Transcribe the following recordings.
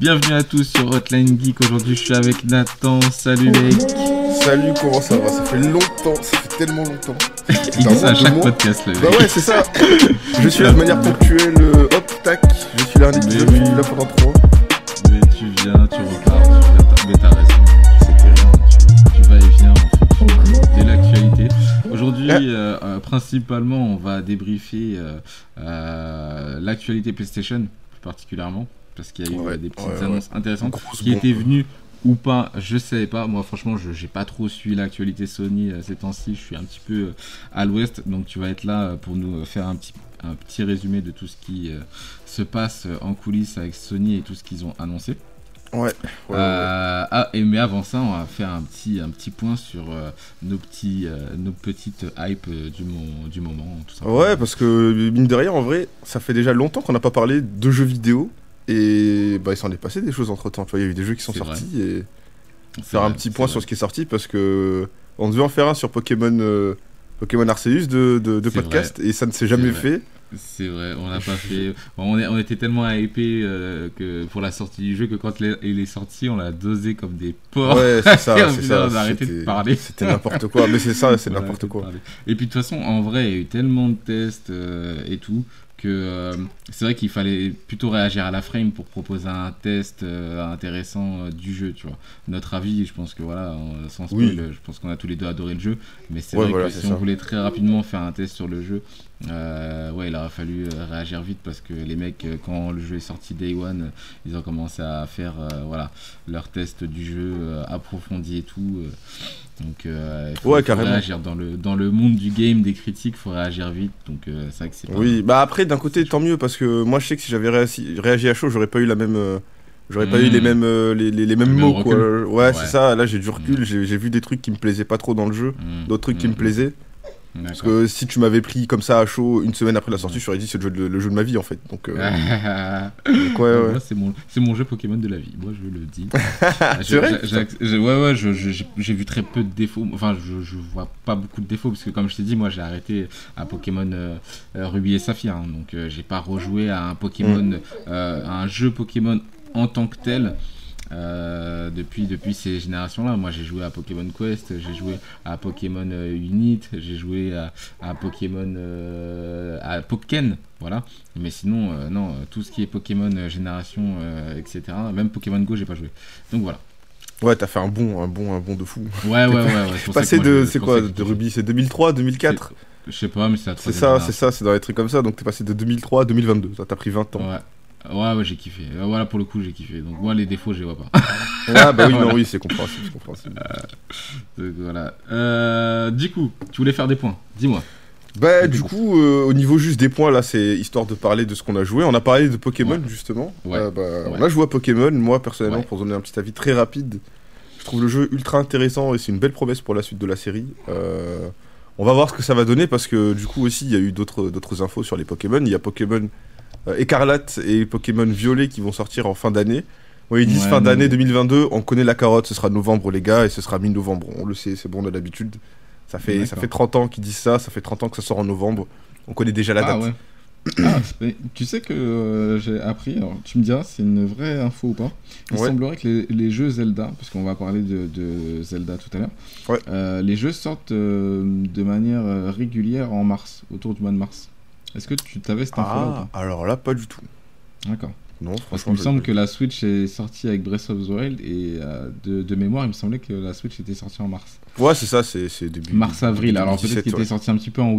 Bienvenue à tous sur Hotline Geek. Aujourd'hui, je suis avec Nathan. Salut mec. Salut, comment ça va? Ça fait longtemps, ça fait tellement longtemps. Il dit ça à chaque podcast, le. Bah ouais, c'est ça. je suis là de manière ponctuelle. euh, Hop, tac. Je suis là un épisode, je suis là pendant trois. Mais tu viens, tu repars, tu viens. Mais t'as raison. Tu, tu vas et viens en fonction de l'actualité. Aujourd'hui, Ah. euh, euh, principalement, on va débriefer euh, l'actualité PlayStation, plus particulièrement, parce qu'il y a eu Ouais, euh, des petites ouais, annonces intéressantes Grosse qui étaient venues ou pas, je savais pas. Moi, franchement, je j'ai pas trop suivi l'actualité Sony euh, ces temps-ci. Je suis un petit peu euh, à l'ouest, donc tu vas être là pour nous faire un petit un petit résumé de tout ce qui euh, se passe en coulisses avec Sony et tout ce qu'ils ont annoncé. Ouais. ouais, ouais. Ah, et mais avant ça, on va faire un petit, un petit point sur euh, nos, petits, euh, nos petites hype du, mo- du moment. Tout. Ouais, parce que mine de rien, en vrai, ça fait déjà longtemps qu'on n'a pas parlé de jeux vidéo. Et bah, il s'en est passé des choses entre temps. Tu vois, il y a eu des jeux qui sont vrai. sortis et faire un petit point vrai. sur ce qui est sorti parce que on devait en faire un sur Pokémon. euh, Pokémon Arceus de, de, podcast et ça ne s'est jamais fait. C'est vrai, on n'a pas fait. on, est- on était tellement hypé euh, que pour la sortie du jeu que quand il est- sorti, on l'a dosé comme des porcs. Ouais, c'est ça, c'est ça. on a arrêté de c'était- parler. C'était n'importe quoi, mais c'est ça, c'est n'importe quoi. Et puis de toute façon, en vrai, il y a eu tellement de tests euh, et tout que euh, c'est vrai qu'il fallait plutôt réagir à la frame pour proposer un test euh, intéressant euh, du jeu, tu vois. Notre avis, je pense que voilà, sans spoil, Oui. je pense qu'on a tous les deux adoré le jeu, mais c'est Ouais, vrai voilà, que si ça. on voulait très rapidement faire un test sur le jeu, euh, ouais, il aurait fallu euh, réagir vite parce que les mecs, euh, quand le jeu est sorti Day One, ils ont commencé à faire euh, voilà leur test du jeu euh, approfondi et tout. donc, il faut, Ouais, faut réagir dans le dans le monde du game des critiques, faut réagir vite. Donc c'est vrai que c'est Oui, bah après, d'un côté, tant mieux, parce que moi, je sais que si j'avais réagi, à chaud, j'aurais pas eu la même. J'aurais pas eu les mêmes, euh, les, les- les mêmes Le mots, quoi. Ouais, Ouais. c'est ça. Là, j'ai du recul. J'ai j'ai vu des trucs qui me plaisaient pas trop dans le jeu, Mm, d'autres trucs qui me plaisaient. Parce que si tu m'avais pris comme ça à chaud une semaine après la sortie, je t'aurais dit c'est le jeu, de, le jeu de ma vie en fait. Donc, euh, donc ouais, ouais. C'est mon, jeu Pokémon de la vie. Moi, je le dis. C'est vrai Ouais, ouais, je- je- j'ai vu très peu de défauts. Enfin, je, je vois pas beaucoup de défauts parce que, comme je t'ai dit, moi, j'ai arrêté à Pokémon euh, euh, Ruby et Saphir. hein. donc, euh, j'ai pas rejoué à un Pokémon, Mm. à un jeu Pokémon en tant que tel. Euh, depuis, depuis ces générations-là, moi j'ai joué à Pokémon Quest, j'ai joué à Pokémon euh, Unite, j'ai joué à, à Pokémon euh, à Pokken, voilà. Mais sinon, euh, non, tout ce qui est Pokémon génération, etc. Même Pokémon Go, j'ai pas joué. Donc voilà. Ouais, t'as fait un bon, un bon, un bon de fou. Ouais, ouais, ouais. ouais, Passé de, c'est quoi, de. Ruby, c'est 2003, 2004. Je sais pas, mais c'est C'est ça, c'est ça, c'est dans les trucs comme ça. Donc t'es passé de 2003 à 2022. Ça t'a pris 20 ans. Ouais. Ouais, ouais, j'ai kiffé. Euh, Voilà, pour le coup, j'ai kiffé. Donc, moi, les défauts, je les vois pas. Ah bah oui, Voilà. non, oui, c'est compréhensible, c'est compréhensible. Donc, voilà. Euh, du coup, tu voulais faire des points. Dis-moi. Bah du coup, euh, au niveau juste des points là, c'est histoire de parler de ce qu'on a joué. On a parlé de Pokémon Ouais. justement. Ouais. Euh, bah, Ouais. On a joué à Pokémon. Moi personnellement, pour donner un petit avis très rapide, je trouve le jeu ultra intéressant et c'est une belle promesse pour la suite de la série. Euh, on va voir ce que ça va donner parce que du coup aussi il y a eu d'autres infos sur les Pokémon. Il y a Pokémon euh, Écarlate et Pokémon Violet qui vont sortir en fin d'année. Ouais, ils disent Ouais, fin mais- d'année 2022. On connaît la carotte, ce sera novembre les gars et ce sera mi-novembre. On le sait, c'est bon on a l'habitude. Ça fait, ça fait 30 ans qu'ils disent ça, ça fait 30 ans que ça sort en novembre. On connaît déjà la ah date. ouais. Ah, tu sais que euh, j'ai appris, alors tu me diras c'est une vraie info ou pas. Il Ouais. semblerait que les, les jeux Zelda, parce qu'on va parler de, de Zelda tout à l'heure, Ouais. euh, les jeux sortent euh, de manière euh, régulière en mars, autour du mois de mars. Est-ce que tu t'avais cette info Ah, alors là, pas du tout. D'accord. Non, Parce franchement. qu'il me semble que la Switch est sortie avec Breath of the Wild et euh, de, de mémoire, il me semblait que la Switch était sortie en mars. Ouais, c'est ça, c'est début. Mars-avril, alors peut-être 2017, qu'il était sorti un petit peu en,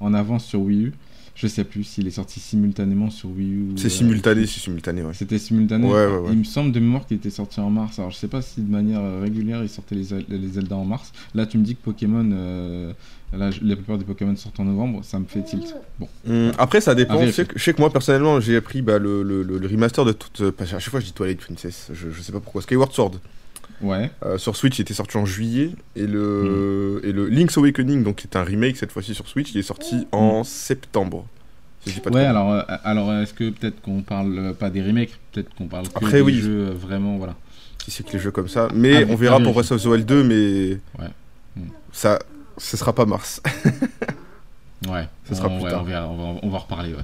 en avance sur Wii U. Je sais plus s'il est sorti simultanément sur Wii U. C'est euh, simultané, c'est simultané, ouais. C'était simultané. Ouais, ouais, ouais. Il me semble de mémoire qu'il était sorti en mars. Alors je sais pas si de manière euh, régulière il sortait les, les Zelda en mars. Là tu me dis que Pokémon, euh, là, la plupart des Pokémon sortent en novembre, ça me fait tilt. Bon. Hum, après, ça dépend. Je sais, que, je sais que moi, personnellement, j'ai appris bah, le, le, remaster de toute. à chaque fois, je dis Twilight Princess. Je, je sais pas pourquoi. Skyward Sword. Ouais. Euh, sur Switch, il était sorti en juillet. Et le, et le Link's Awakening, donc qui est un remake cette fois-ci sur Switch, il est sorti en septembre. Si pas de Ouais, alors, euh, alors est-ce que peut-être qu'on parle pas des remakes, peut-être qu'on parle que Après, des oui. jeux euh, vraiment, voilà. Qui c'est que les jeux comme ça. Mais Ah, on verra pour. Breath of the Wild 2, mais. Ouais. Hum. Ça. Ce sera pas mars. Ouais. Ce sera on, plus ouais, tard. on verra, on va, on va reparler. Ouais.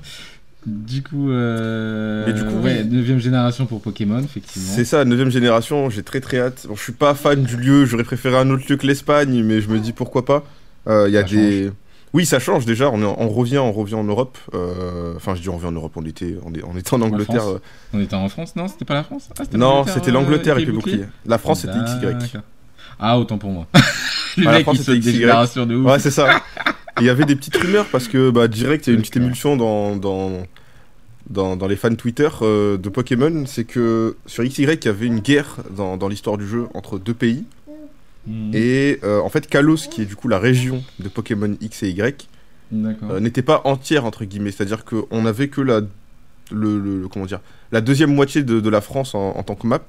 Du coup, euh... Mais du coup, ouais, oui. 9 génération pour Pokémon, effectivement. C'est ça, 9 génération, j'ai très très hâte. Bon, je suis pas fan du lieu, j'aurais préféré un autre lieu que l'Espagne, mais je me dis pourquoi pas. Euh, Il y a Ça des. Oui, ça change déjà, on, est en- on revient, on revient en Europe. Euh, Enfin, je dis on revient en Europe, on était, on est- on était en Angleterre. France. euh, On était en France Non, c'était pas la France? Ah, Non, c'était euh, l'Angleterre avec épée les boucliers. La France, c'était XY. Ah, autant pour moi. le Ah, la mec, France, il XY. générations de ouf. Ouais, c'est ça. Il y avait des petites rumeurs parce que bah, direct, il y a une petite émulsion dans, dans, dans, dans les fans Twitter euh, de Pokémon. C'est que sur XY, il y avait une guerre dans, dans l'histoire du jeu entre deux pays. Mhm. Et euh, en fait, Kalos, qui est du coup la région de Pokémon X et Y, euh, n'était pas entière entre guillemets. C'est-à-dire qu'on avait que la, le, le- le- comment dire, la deuxième moitié de, de la France en, en tant que map.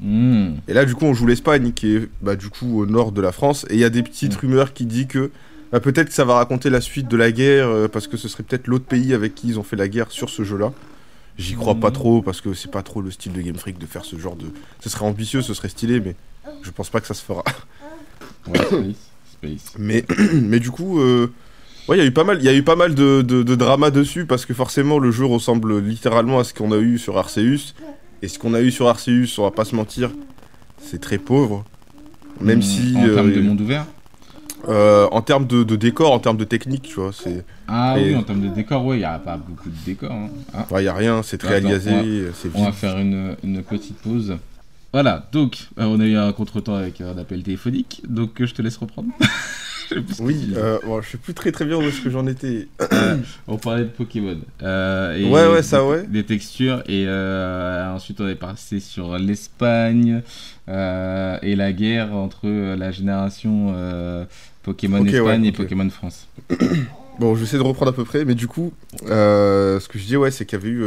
Mhm. Et là, du coup, on joue l'Espagne, qui est bah, du coup au nord de la France. Et il y a des petites Mm. rumeurs qui disent que bah, peut-être que ça va raconter la suite de la guerre, euh, parce que ce serait peut-être l'autre pays avec qui ils ont fait la guerre sur ce jeu-là. J'y crois pas Mm. trop, parce que c'est pas trop le style de Game Freak de faire ce genre de. Ce serait ambitieux, ce serait stylé, mais je pense pas que ça se fera. Ouais, Space. Space. Mais, mais du coup, euh, ouais, il y a eu pas mal, il y a eu pas mal de, de, de drama dessus parce que forcément le jeu ressemble littéralement à ce qu'on a eu sur Arceus. Et ce qu'on a eu sur Arceus, on va pas se mentir, c'est très pauvre. Même Mhm. si, En termes euh, de monde ouvert euh, en termes de, de décor, en termes de technique, tu vois, c'est, Ah Et- oui, en termes de décor, ouais, il n'y a pas beaucoup de décor. hein. Ah. ouais, y a rien, c'est très aliasé, on va- c'est On va faire une, une petite pause. Voilà, donc, euh, on a eu un contretemps avec un appel téléphonique, donc euh, je te laisse reprendre. Ce Oui, euh, bon, je sais plus très très bien où est-ce que j'en étais. On parlait de Pokémon. Euh, et Ouais, ouais, ça, des- ouais. Des textures, et euh, ensuite on est passé sur l'Espagne euh, et la guerre entre la génération Pokémon Ok, Espagne ouais, et ok. Pokémon France. Bon, je vais essayer de reprendre à peu près, mais du coup, ce que je dis, ouais, c'est qu'il y avait eu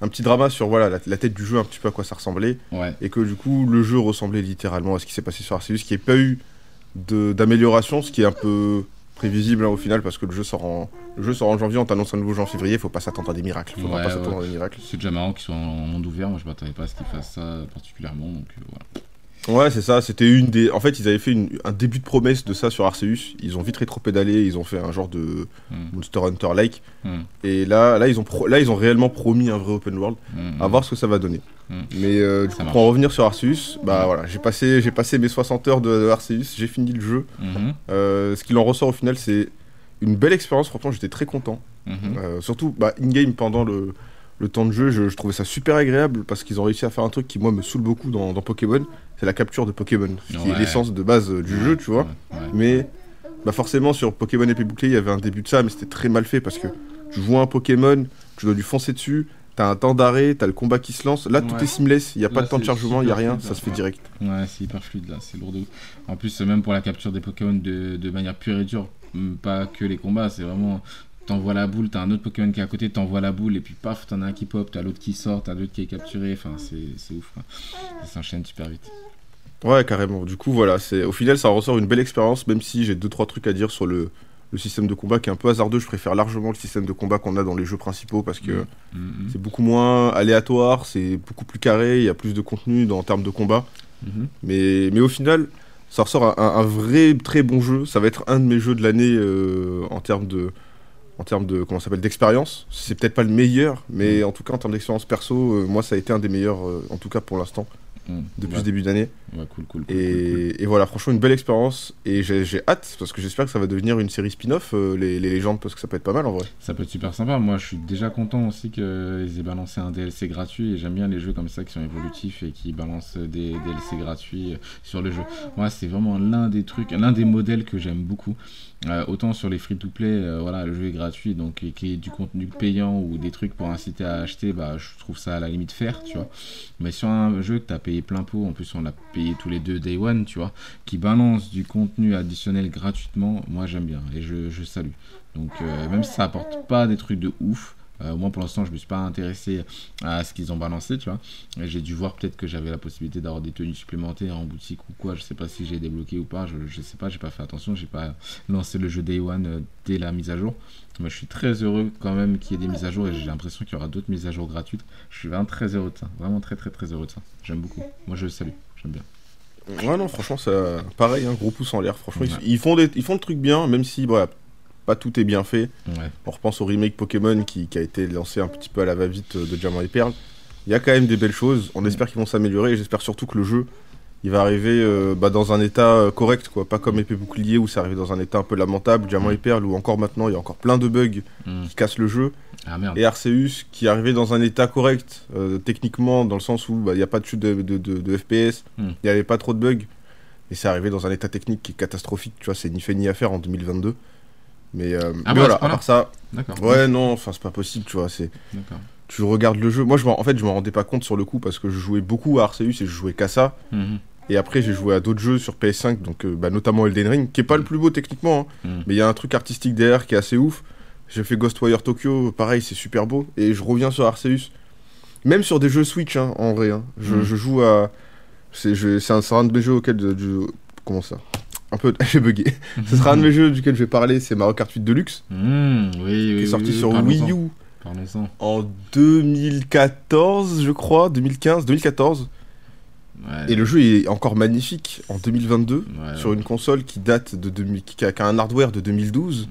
un petit drama sur voilà, la, la tête du jeu, un petit peu à quoi ça ressemblait. Ouais. et que du coup le jeu ressemblait littéralement à ce qui s'est passé sur Arceus, qu'il n'y ait pas eu d'amélioration, ce qui est un peu prévisible hein, au final parce que le jeu sort en, le jeu sort en janvier, on t'annonce un nouveau jeu en février, faut pas s'attendre à des miracles, faudra Ouais, pas s'attendre ouais. à des miracles. C'est déjà marrant qu'ils soient en monde ouvert, moi je m'attendais pas à ce qu'ils fassent ça particulièrement, donc euh, voilà. Ouais, c'est ça, c'était une des. En fait, ils avaient fait une- un début de promesse de ça sur Arceus, ils ont vite rétro-pédalé, ils ont fait un genre de Hmm. Monster Hunter-like, Hmm. et là, là, ils ont pro- là, ils ont réellement promis un vrai open world. Hmm. À voir ce que ça va donner. Mm. Mais euh, du Ça coup, pour en revenir sur Arceus, bah Mm. voilà, j'ai passé, j'ai passé mes 60 heures de, de Arceus, j'ai fini le jeu. Mhm. Euh, ce qu'il en ressort au final, c'est une belle expérience. Franchement, j'étais très content. Mhm. Euh, surtout, bah, in-game pendant le, le temps de jeu, je, je trouvais ça super agréable parce qu'ils ont réussi à faire un truc qui, moi, me saoule beaucoup dans, dans Pokémon. C'est la capture de Pokémon, qui est l'essence de base euh, du jeu, tu vois. Ouais. Mais bah forcément, sur Pokémon Épée Bouclier, il y avait un début de ça, mais c'était très mal fait parce que tu vois un Pokémon, tu dois lui foncer dessus. T'as un temps d'arrêt, t'as le combat qui se lance. Là, tout Ouais. est seamless, il n'y a pas Là, de temps de chargement, il n'y a rien, fluide, ça se fait ouais. direct. Ouais, c'est hyper fluide là, c'est lourd de. En plus, même pour la capture des Pokémon de, de manière pure et dure, hum, pas que les combats, c'est vraiment. T'envoies la boule, t'as un autre Pokémon qui est à côté, t'envoies la boule, et puis paf, t'en as un qui pop, t'as l'autre qui sort, t'as l'autre qui est capturé, enfin, c'est c'est ouf. quoi. Ça s'enchaîne super vite. Ouais, carrément. Du coup, voilà, c'est au final, ça ressort une belle expérience, même si j'ai deux trois trucs à dire sur le, le système de combat qui est un peu hasardeux. Je préfère largement le système de combat qu'on a dans les jeux principaux parce que Mhm. Mhm. c'est beaucoup moins aléatoire, c'est beaucoup plus carré, il y a plus de contenu dans, en termes de combat. Mhm. Mais, mais au final, ça ressort un, vrai très bon jeu. Ça va être un de mes jeux de l'année euh, en termes de en termes de comment s'appelle d'expérience. C'est peut-être pas le meilleur, mais en tout cas en termes d'expérience perso, euh, moi ça a été un des meilleurs euh, en tout cas pour l'instant Depuis Ouais. ce début d'année. Ouais, cool, cool. Et, et voilà, franchement, une belle expérience. Et j'ai j'ai hâte, parce que j'espère que ça va devenir une série spin-off, euh, les, les légendes, parce que ça peut être pas mal en vrai. Ça peut être super sympa. Moi, je suis déjà content aussi qu'ils aient balancé un DLC gratuit. Et j'aime bien les jeux comme ça qui sont évolutifs et qui balancent des DLC gratuits euh, sur le jeu. Moi, c'est vraiment l'un des trucs, l'un des modèles que j'aime beaucoup. Euh, autant sur les free-to-play, euh, voilà, le jeu est gratuit, donc et qu'il y ait du contenu payant ou des trucs pour inciter à acheter, bah, je trouve ça à la limite faire, tu vois. Mais sur un jeu que tu payé plein pot, en plus on l'a payé tous les deux day one, tu vois, qui balance du contenu additionnel gratuitement, moi j'aime bien et je, je salue. Donc euh, même si ça apporte pas des trucs de ouf, euh, moins pour l'instant je me suis pas intéressé à ce qu'ils ont balancé, tu vois. J'ai dû voir peut-être que j'avais la possibilité d'avoir des tenues supplémentaires en boutique ou quoi, je sais pas si j'ai débloqué ou pas, je, je sais pas, j'ai pas fait attention, j'ai pas lancé le jeu Day One euh, dès la mise à jour. Mais je suis très heureux quand même qu'il y ait des mises à jour et j'ai l'impression qu'il y aura d'autres mises à jour gratuites. Je suis vraiment très heureux de ça, vraiment très très très heureux de ça. J'aime beaucoup. Moi je le salue, j'aime bien. Ouais, non, franchement, ça, pareil, un gros pouce en l'air. Franchement, ils- Ouais. ils, font des, ils font le truc bien, même si, voilà, pas tout est bien fait. Ouais. On repense au remake Pokémon qui, qui a été lancé un petit peu à la va-vite euh, de Diamant et Perle. Il y a quand même des belles choses. On Mm. espère qu'ils vont s'améliorer et j'espère surtout que le jeu il va arriver euh, bah, dans un état euh, correct, quoi. Pas comme épée bouclier où c'est arrivé dans un état un peu lamentable. Diamant Mm. et Perle où encore maintenant il y a encore plein de bugs Hmm. qui cassent le jeu. Ah merde. Et Arceus qui est arrivé dans un état correct euh, techniquement dans le sens où bah, il n'y a pas de chute de, de- de- de FPS, il Mm. n'y avait pas trop de bugs. Et c'est arrivé dans un état technique qui est catastrophique, tu vois, c'est ni fait ni à faire en 2022. Mais, euh, Ah mais ouais, voilà, à part ça, ouais, non, enfin, c'est pas possible, tu vois, c'est tu regardes le jeu. Moi, je m'en- en fait, je me rendais pas compte sur le coup parce que je jouais beaucoup à Arceus et je jouais qu'à ça. Mhm. Et après, j'ai joué à d'autres jeux sur PS5, donc euh, bah, notamment Elden Ring, qui est pas le plus beau techniquement, hein, Mhm. mais il y a un truc artistique derrière qui est assez ouf. J'ai fait Ghostwire Tokyo, pareil, c'est super beau. Et je reviens sur Arceus. Même sur des jeux Switch, hein, en vrai. hein. Je, Mhm. je joue à. C'est un, un de mes jeux auxquels. je- je- Comment ça? Un peu. J'ai bugué. Ce sera un de mes jeux duquel je vais parler, c'est Mario Kart 8 Deluxe, oui, oui, qui est sorti oui, sur. Wii U en 2014, je crois, 2015, 2014. Ouais. Et le jeu est encore magnifique en 2022 Ouais, sur une console qui date de 2000, qui a, qui a un hardware de 2012.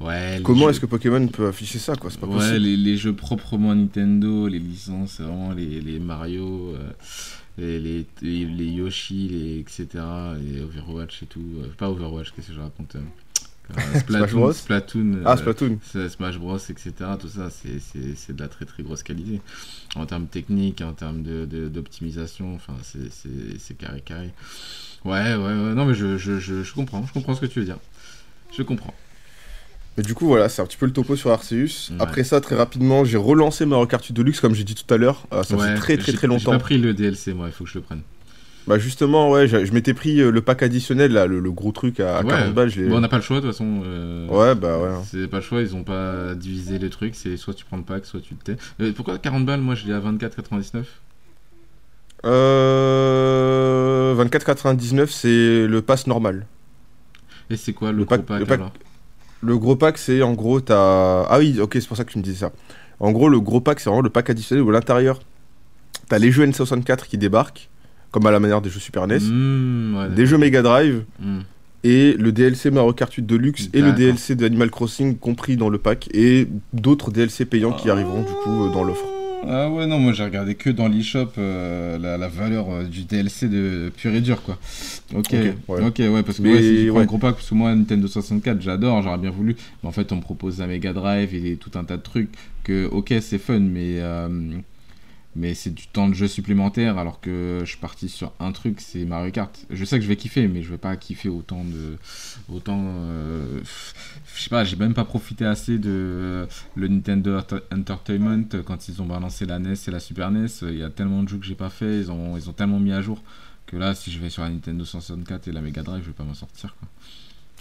Ouais, les Comment jeux- est-ce que Pokémon peut afficher ça quoi? C'est pas Ouais, possible. les, les jeux proprement Nintendo, les licences, vraiment les, les Mario, euh, les, les, les, les Yoshi, les, etc. Et Overwatch et tout. Euh, pas Overwatch, qu'est-ce que je raconte euh, Splatoon, Bros Splatoon, Ah euh, Splatoon. Smash Bros, etc. Tout ça, c'est- de la très très grosse qualité. En termes techniques, en termes d'optimisation, de, d'optimisation enfin, c'est carré carré. Ouais, ouais, ouais. Non, mais je, je, je, je comprends, je comprends ce que tu veux dire. Je comprends. Mais du coup voilà, c'est un petit peu le topo sur Arceus. Ouais. Après ça, très rapidement, j'ai relancé Mario Kart 8 Deluxe comme j'ai dit tout à l'heure. Euh, ça Ouais, fait très très j'ai- très J'ai longtemps. pas pris le DLC, moi, il faut que je le prenne. Bah justement, ouais, j'ai- je m'étais pris euh, le pack additionnel là, le, le gros truc à, à Ouais. 40 balles. Bon, on n'a pas le choix, de toute façon. euh, Ouais, bah ouais. C'est pas le choix, ils ont pas divisé le truc, c'est soit tu prends le pack, soit tu te tais. Euh, pourquoi 40 balles Moi je l'ai à 24,99 Euh... 24,99 c'est le pass normal. Et c'est quoi le, Le pack- pack, le pack- alors? Le gros pack, c'est en gros, t'as. Ah oui, ok, c'est pour ça que tu me disais ça. En gros, le gros pack, c'est vraiment le pack additionnel où à l'intérieur, t'as les jeux N64 qui débarquent, comme à la manière des jeux Super NES, Mmh, ouais, des jeux Mega Drive, Mmh. et le DLC Mario Kart 8 Deluxe et le. DLC de Animal Crossing compris dans le pack, et d'autres DLC payants qui arriveront du coup euh, dans l'offre. Ah ouais, non, moi j'ai regardé que dans l'eShop euh, la, la valeur euh, du DLC de pur et dur quoi. Ok, Ok, ouais. ouais. parce que Mais ouais, si je prends ouais. le gros pack, parce que moi Nintendo 64 j'adore, j'aurais bien voulu, mais en fait on me propose un Mega Drive et tout un tas de trucs que, ok, c'est fun, mais. euh, mais c'est du temps de jeu supplémentaire alors que je suis parti sur un truc, c'est Mario Kart. Je sais que je vais kiffer, mais je vais pas kiffer autant de. Autant. euh, je sais pas, j'ai même pas profité assez de le Nintendo Enter- Entertainment euh, quand ils ont balancé la NES et la Super NES. euh, Il y a tellement de jeux que j'ai pas fait, ils ont, ils ont tellement mis à jour que là, si je vais sur la Nintendo 64 et la Mega Drive, je vais pas m'en sortir. Quoi.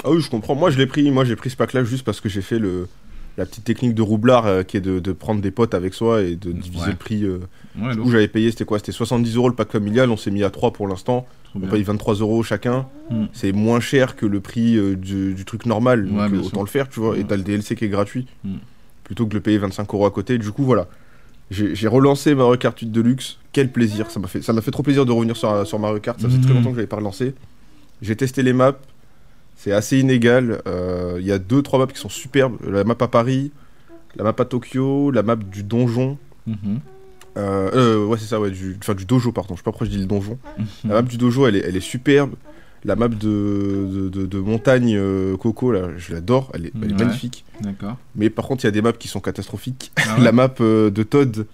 Ah oui, je comprends. Moi, je l'ai pris. Moi, j'ai pris ce pack-là juste parce que j'ai fait le la petite technique de roublard euh, qui est de, de prendre des potes avec soi et de diviser Ouais. le prix. euh, Ouais, Du lourd, coup, j'avais payé, c'était quoi? C'était 70 euros le pack familial, on s'est mis à 3 pour l'instant. On paye 23 euros chacun. Hmm. C'est moins cher que le prix euh, du, du truc normal, donc Ouais, euh, autant sûr. le faire, tu vois. Et t'as le DLC qui est gratuit, Hmm. plutôt que de le payer 25 euros à côté. Du coup, voilà. J'ai relancé Mario Kart 8 Deluxe. Quel plaisir Ça m'a fait, ça m'a fait trop plaisir de revenir sur, sur Mario Kart. Ça faisait très longtemps que j'avais pas relancé. J'ai testé les maps. C'est assez inégal. Euh, Il y a deux, trois maps qui sont superbes. La map à Paris, la map à Tokyo, la map du donjon. Mhm. Euh, euh, ouais, c'est ça, ouais, du, enfin, du dojo, pardon. Je sais pas pourquoi je dis le donjon. Mhm. La map du dojo, elle est, elle est superbe. La map de, de, de- de montagne Coco, là, je l'adore. Elle est, elle est Ouais. magnifique. D'accord. Mais par contre, il y a des maps qui sont catastrophiques. Ah ouais La map de Todd,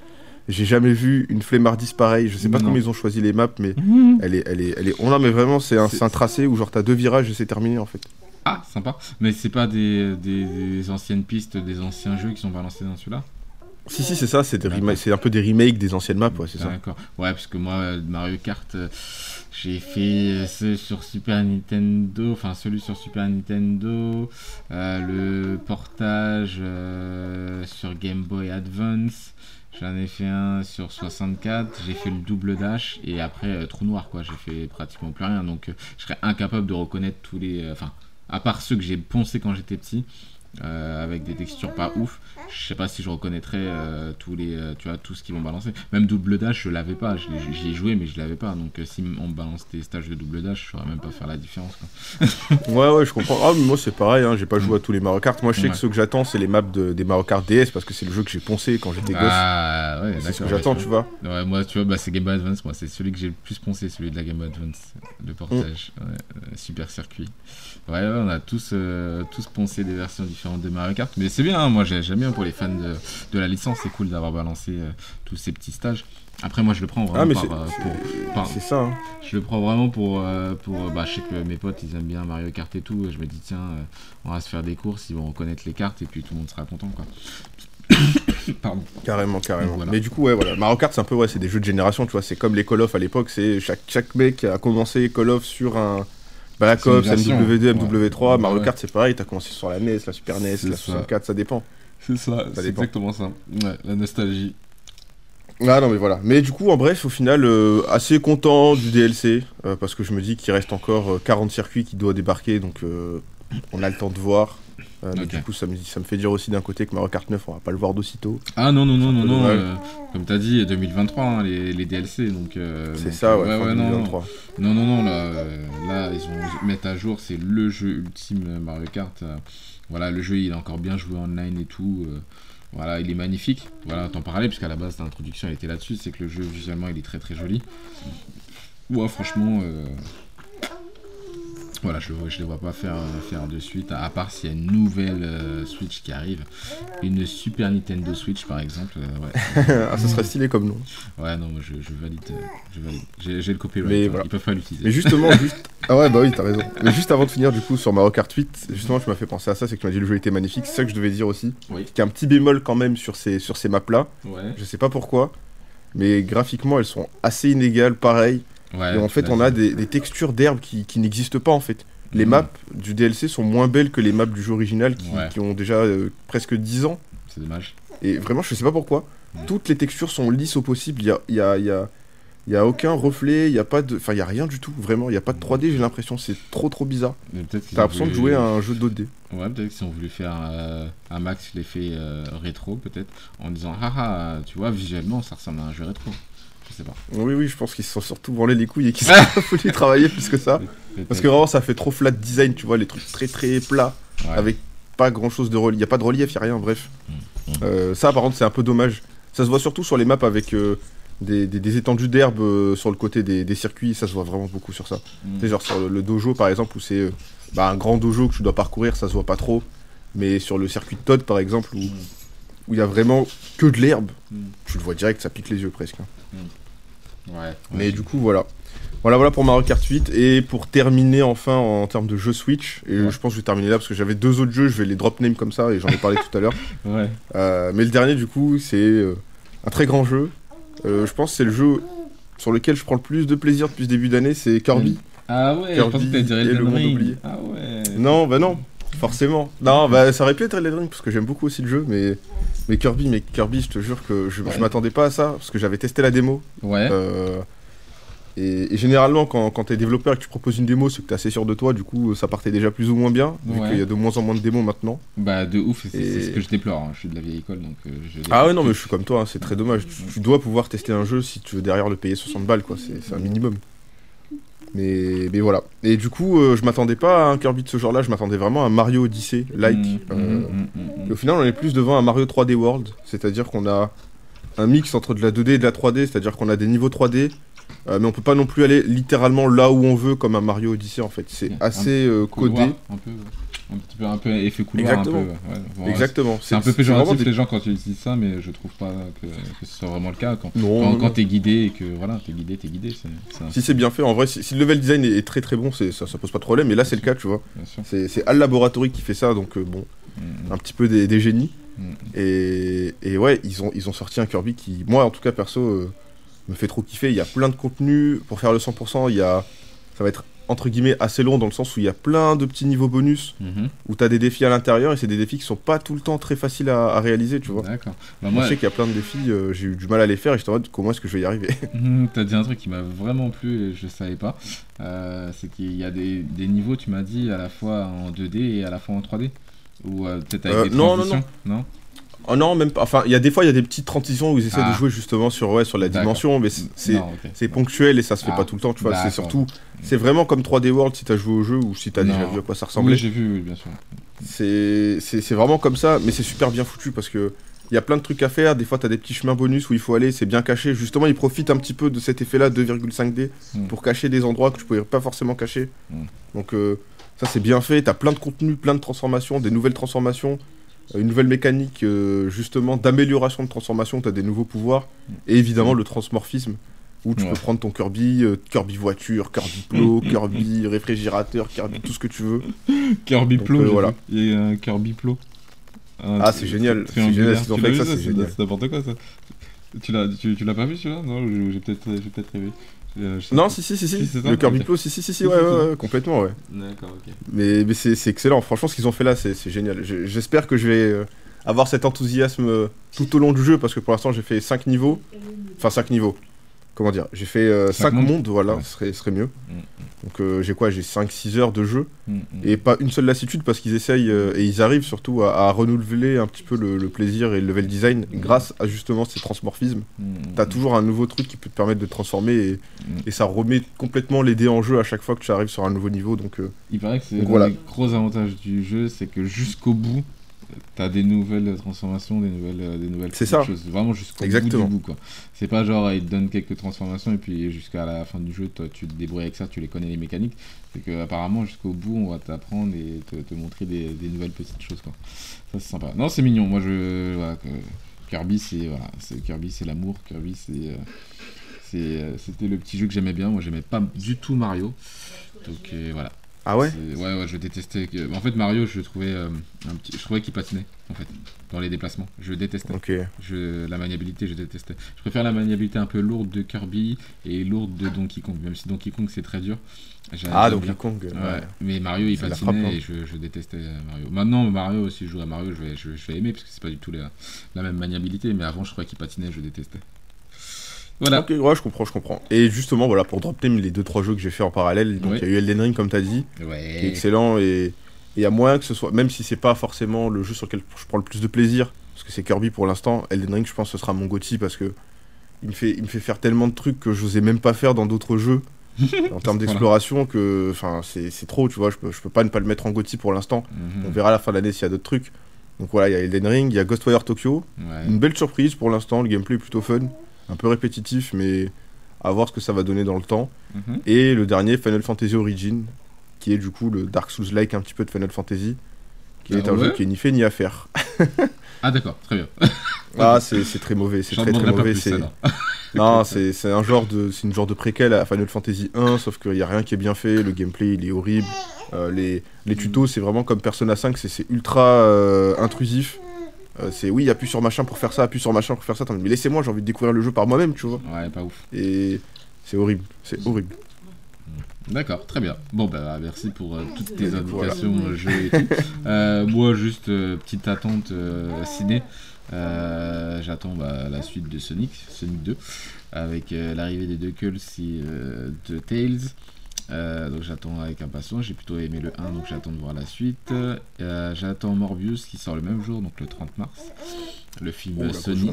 j'ai jamais vu une flemmardise pareille. Je sais pas Non. comment ils ont choisi les maps, mais Mhm. elle est, elle est, elle est. On a, mais vraiment, c'est un, tracé où genre t'as deux virages et c'est terminé en fait. Ah, sympa. Mais c'est pas des, des, des anciennes pistes, des anciens jeux qui sont balancés dans celui-là? Si, si, c'est ça. C'est c'est un peu des remakes des anciennes maps, ouais, c'est ça. D'accord. Ouais, parce que moi, Mario Kart, euh, j'ai fait euh, ceux sur Super Nintendo, enfin celui sur Super Nintendo, euh, le portage euh, sur Game Boy Advance. J'en ai fait un sur 64, j'ai fait le double dash et après euh, trou noir quoi, j'ai fait pratiquement plus rien donc euh, je serais incapable de reconnaître tous les. euh, Enfin, à part ceux que j'ai poncés quand j'étais petit, avec des textures pas ouf. Je sais pas si je reconnaîtrais euh, tous les, euh, tu vois, tout ce qu'ils vont balancer. Même double dash, je l'avais pas. J'y ai joué, mais je l'avais pas. Donc si on me balance des stages de double dash, je saurais même pas faire la différence. quoi. Ouais, ouais, je comprends. Ah, mais moi c'est pareil, hein, j'ai pas joué à tous les Mario Kart. Moi je sais Ouais. que ceux que j'attends, c'est les maps de- des Mario Kart DS parce que c'est le jeu que j'ai poncé quand j'étais gosse. Ah ouais, c'est ce que j'attends, tu vois. Ouais, moi, tu vois, bah, c'est Game Boy Advance. Moi, c'est celui que j'ai le plus poncé, celui de la Game Boy Advance, le portage. Mm. Ouais, euh, super circuit. Ouais, ouais, on a tous, euh, tous poncé des versions différentes de Mario Kart. Mais c'est bien, hein, moi, j'ai- j'aime bien pour les fans de, de la licence. C'est cool d'avoir balancé euh, tous ces petits stages. Après, moi, je le prends vraiment Ah, par, euh, pour, par- C'est ça. hein. je le prends vraiment pour, euh, pour bah, je sais que mes potes ils aiment bien Mario Kart et tout et je me dis tiens on va se faire des courses ils vont reconnaître les cartes et puis tout le monde sera content quoi pardon Carrément, carrément. Voilà. Mais du coup, ouais, voilà. Mario Kart, c'est un peu, ouais, c'est des jeux de génération, tu vois. C'est comme les Call of à l'époque. C'est chaque, chaque mec a commencé Call of sur un Black Ops, version. MW2, Ouais. MW3. Mario. Kart, c'est pareil. T'as commencé sur la NES, la Super NES, C'est la ça. 64, ça dépend. C'est ça c'est exactement ça ouais, la nostalgie Ah non, mais voilà. Mais du coup, en bref, au final, euh, assez content du DLC. euh, parce que je me dis qu'il reste encore euh, 40 circuits qui doivent débarquer. Donc, euh, on a le temps de voir. Euh, mais Ok. du coup, ça me, ça me fait dire aussi d'un côté que Mario Kart 9, on va pas le voir d'aussitôt. ah non non non non non comme t'as dit 2023 hein, les, les DLC donc C'est ça, ouais, ouais, ouais, non, non 2023. Non, non, non, là, là ils ont mettre à jour, c'est le jeu ultime Mario Kart. Voilà, le jeu il est encore bien joué online et tout. euh, voilà, il est magnifique. Voilà, t'en parlais, puisqu'à la base l'introduction elle était là-dessus, c'est que le jeu visuellement il est très très joli. Ouais, franchement, euh, voilà, je, je les vois pas faire, euh, faire de suite, à part s'il y a une nouvelle euh, Switch qui arrive. Une Super Nintendo Switch par exemple. euh, ouais. ah, ça serait stylé comme nom. ouais, non, je, je valide. j'ai le copyright, Mais hein, voilà. ils peuvent pas l'utiliser. Mais justement, juste. Ah ouais, bah oui, t'as raison. Mais juste avant de finir, du coup, sur Mario Kart 8, justement, tu m'as fait penser à ça, c'est que tu m'as dit le jeu était magnifique. C'est ça que je devais dire aussi. Oui. Qu'il y a un petit bémol quand même sur ces, sur ces maps-là. Ouais. Je sais pas pourquoi. Mais graphiquement, elles sont assez inégales, pareil. Ouais, Et en fait, on a des, des textures d'herbe qui, qui n'existent pas, en fait. Les Mhm. maps du DLC sont moins belles que les maps du jeu original qui, Ouais. qui ont déjà euh, presque 10 ans. C'est dommage. Et vraiment, je sais pas pourquoi. Mhm. Toutes les textures sont lisses au possible. Il y a, y a, y a, y a aucun reflet, il y a pas de. Enfin, il y a rien du tout, vraiment. Il y a pas de 3D, j'ai l'impression. C'est trop, trop bizarre. T'as l'impression de jouer à un jeu 2D. Ouais, peut-être qu'ils ont voulu faire euh, un max l'effet euh, rétro, peut-être, en disant haha, tu vois, visuellement ça ressemble à un jeu rétro. Je sais pas. Oui, oui, je pense qu'ils se sont surtout branlés les couilles et qu'ils ont voulu travailler plus que ça. Parce que vraiment, ça fait trop flat design, tu vois, les trucs très très plats, Ouais. avec pas grand chose de relief. Il y a pas de relief, il y a rien, bref. Mm, mm. Euh, ça, par contre, c'est un peu dommage. Ça se voit surtout sur les maps avec euh, des, des- des étendues d'herbe euh, sur le côté des, des circuits. Ça se voit vraiment beaucoup sur ça. Mm. Sais, genre sur le, le dojo, par exemple, où c'est bah, un grand dojo que tu dois parcourir, ça se voit pas trop. Mais sur le circuit de Todd, par exemple, où Mm. où il y a vraiment que de l'herbe, Mm. tu le vois direct, ça pique les yeux presque. hein. Ouais. Mais ouais. du coup, voilà. Voilà, voilà pour Mario Kart 8. Et pour terminer enfin en termes de jeu Switch, et Ouais. je pense que je vais terminer là parce que j'avais deux autres jeux, je vais les drop name comme ça et j'en ai parlé tout à l'heure. Ouais. Euh, mais le dernier, du coup, c'est euh, un très grand jeu. Euh, je pense que c'est le jeu sur lequel je prends le plus de plaisir depuis ce début d'année, c'est Kirby. Ah ouais, je Kirby pensais que t'allais dire et le monde oublié. Ah ouais. Non, bah non, forcément. Non, bah ça aurait pu être Elden Ring parce que j'aime beaucoup aussi le jeu, mais, mais Kirby, mais Kirby, je te jure que je, m'attendais pas à ça parce que j'avais testé la démo. Ouais. Euh, et, et généralement, quand, quand t'es développeur et que tu proposes une démo, c'est que t'es assez sûr de toi, du coup, ça partait déjà plus ou moins bien, vu Ouais. qu'il y a de moins en moins de démos maintenant. Bah de ouf, c'est Et- ce que je déplore. hein. Je suis de la vieille école, donc euh, je Ah ouais, non, mais je suis comme toi, hein, c'est très dommage. Tu, tu dois pouvoir tester un jeu si tu veux derrière le payer 60 balles, quoi, c'est un minimum. Mais, mais voilà. Et du coup, euh, je m'attendais pas à un Kirby de ce genre-là, je m'attendais vraiment à un Mario Odyssey, like. Mm, euh, mm, mm, mm, Et au final, on est plus devant un Mario 3D World, c'est-à-dire qu'on a un mix entre de la 2D et de la 3D, c'est-à-dire qu'on a des niveaux 3D, euh, mais on peut pas non plus aller littéralement là où on veut comme un Mario Odyssey en fait. C'est assez euh, codé. un peu, un petit peu, un peu effet couloir, Exactement. un peu. ouais. Bon, Exactement. C'est un peu péjoratif des- les gens quand ils utilisent ça, mais je trouve pas que, que ce soit vraiment le cas. Quand, Non, quand, t'es guidé et que voilà, t'es guidé, t'es guidé, c'est c'est un- Si c'est bien fait, en vrai, si, si le level design est, est très très bon, ça, ça pose pas de problème. Mais là, c'est le cas, tu vois. C'est Al Laboratory qui fait ça, donc euh, bon, Mm, un petit peu des, des génies. mm, mm. Et, et ouais, ils ont, ils ont sorti un Kirby qui, moi en tout cas perso, euh, me fait trop kiffer. Il y a plein de contenu. Pour faire le 100%, il y a, ça va être entre guillemets assez long dans le sens où il y a plein de petits niveaux bonus Mhm. où tu as des défis à l'intérieur et c'est des défis qui sont pas tout le temps très faciles à, à réaliser, tu vois. D'accord. Bah, Moi, je sais qu'il y a plein de défis, euh, j'ai eu du mal à les faire et j'étais en mode comment est-ce que je vais y arriver Mhm, T'as dit un truc qui m'a vraiment plu et je savais pas. Euh, c'est qu'il y a des, des niveaux, tu m'as dit, à la fois en 2D et à la fois en 3D. Ou euh, peut-être avec des non, non, transitions non, Oh non, même pas. Enfin, il y a des fois, il y a des petites transitions où ils essaient Ah. de jouer justement sur, ouais, sur la dimension, mais c'est- ponctuel et ça se fait Ah, pas tout le temps, tu vois. C'est surtout, c'est vraiment comme 3D World si t'as joué au jeu ou si t'as déjà vu à quoi ça ressemblait. Oui, j'ai vu, oui, bien sûr. C'est vraiment comme ça, mais c'est super bien foutu parce que il y a plein de trucs à faire. Des fois, t'as des petits chemins bonus où il faut aller, c'est bien caché. Justement, ils profitent un petit peu de cet effet-là 2,5D Mm. pour cacher des endroits que tu pouvais pas forcément cacher. Mm. Donc, euh, ça, c'est bien fait. T'as plein de contenu, plein de transformations, des nouvelles transformations, une nouvelle mécanique, euh, justement, d'amélioration de transformation. T'as des nouveaux pouvoirs et évidemment le transmorphisme. Où tu Ouais. peux prendre ton Kirby, euh, Kirby voiture, Kirby plo, Kirby réfrigérateur, Kirby tout ce que tu veux. Kirby Donc, Plo, euh, voilà. un Kirby Plo. Un Ah, c'est génial, c'est génial Tu ça, c'est génial. C'est n'importe quoi ça. Tu l'as, tu, tu l'as pas vu celui-là? Non, j'ai peut-être, j'ai peut-être rêvé. Euh, Non, si, si, si, si. Le Kirby. Plo, si, si, si, si, ouais, complètement, ouais. D'accord, ok. Mais, mais c'est excellent, franchement, ce qu'ils ont fait là, c'est génial. Je- J'espère que je vais euh, avoir cet enthousiasme euh, tout au long du jeu, parce que pour l'instant, j'ai fait 5 niveaux. Enfin, 5 niveaux. Comment dire J'ai fait Cinq 5 mondes mondes, voilà, Ouais. ce serait, mieux. Mm, Donc, euh, j'ai quoi J'ai 5-6 heures de jeu, Mm, mm. et pas une seule lassitude, parce qu'ils essayent, euh, et ils arrivent surtout à, à renouveler un petit peu le, le plaisir et le level design grâce à justement ces transmorphismes. Mm, T'as mm, toujours un nouveau truc qui peut te permettre de te transformer et, mm. et ça remet complètement les dés en jeu à chaque fois que tu arrives sur un nouveau niveau. Donc euh, Il paraît que c'est l'un voilà. des gros avantages du jeu, c'est que jusqu'au bout, t'as des nouvelles transformations, des nouvelles, euh, des nouvelles ça. choses. Vraiment jusqu'au bout du bout, quoi. C'est pas genre, ils te donnent quelques transformations et puis jusqu'à la fin du jeu, toi, tu te débrouilles avec ça, tu les connais les mécaniques. C'est que apparemment jusqu'au bout, on va t'apprendre et te, te montrer des, des nouvelles petites choses, quoi. Ça, c'est sympa. Non, c'est mignon. Moi, je. Voilà, que- Kirby, c'est voilà, c'est Kirby, c'est l'amour. Kirby, c'est. euh, c'est, euh, C'était le petit jeu que j'aimais bien. Moi, j'aimais pas du tout Mario. Donc euh, voilà. Ah ouais ouais, ouais, je détestais. que- En fait, Mario, je trouvais euh, un petit. Je trouvais qu'il patinait, en fait, dans les déplacements. Je détestais. Ok. Je... La maniabilité, je détestais. Je préfère la maniabilité un peu lourde de Kirby et lourde de Donkey Kong, même si Donkey Kong c'est très dur. Ah, bien. Donkey Kong. Ouais. ouais. mais Mario il patinait frappe, hein. et je, je détestais euh, Mario. Maintenant, Mario, si je joue à Mario, je vais, je, je vais aimer parce que c'est pas du tout la, la même maniabilité, mais avant, je croyais qu'il patinait, je détestais. Voilà. Ok, ouais, je comprends, je comprends. Et justement, voilà, pour drop name les 2-3 jeux que j'ai fait en parallèle, donc il Ouais. y a eu Elden Ring, comme t'as dit, qui est excellent, et il y a moyen que ce soit, même si c'est pas forcément le jeu sur lequel je prends le plus de plaisir, parce que c'est Kirby pour l'instant, Elden Ring, je pense que ce sera mon GOTY parce que il me fait, il me fait faire tellement de trucs que j'osais même pas faire dans d'autres jeux. en termes d'exploration que enfin c'est trop tu vois je peux, je peux pas ne pas le mettre en GOTY pour l'instant Mhm. on verra à la fin de l'année s'il y a d'autres trucs donc voilà il y a Elden Ring il y a Ghostwire Tokyo Ouais. Une belle surprise pour l'instant, le gameplay est plutôt fun, un peu répétitif, mais à voir ce que ça va donner dans le temps. Mhm. Et le dernier, Final Fantasy Origin, qui est du coup le Dark Souls-like un petit peu de Final Fantasy, qui est Ah un ouais jeu qui est ni fait ni à faire. Ah, d'accord, très bien. Ah, c'est très mauvais, c'est très très mauvais. plus. Non, c'est c'est un genre de, c'est une genre de préquel à Final Fantasy 1, sauf qu'il y a rien qui est bien fait, le gameplay il est horrible. Euh, les, les tutos, c'est vraiment comme Persona 5, c'est- c'est ultra euh, intrusif. Euh, c'est oui, appuie sur machin pour faire ça, appuie sur machin pour faire ça. Mais laissez-moi, j'ai envie de découvrir le jeu par moi-même, tu vois. Ouais, pas ouf. Et c'est horrible, c'est horrible. D'accord, très bien. Bon, bah, merci pour euh, toutes tes coup, voilà. indications, euh, jeux et tout. Euh, moi, juste petite attente ciné. J'attends bah, la suite de Sonic, Sonic 2, avec l'arrivée des deux Knuckles et de Tails. Euh, donc j'attends avec impatience, j'ai plutôt aimé le 1 donc j'attends de voir la suite. Euh, j'attends Morbius qui sort le même jour, donc le 30 mars. Le film Oh, Sony.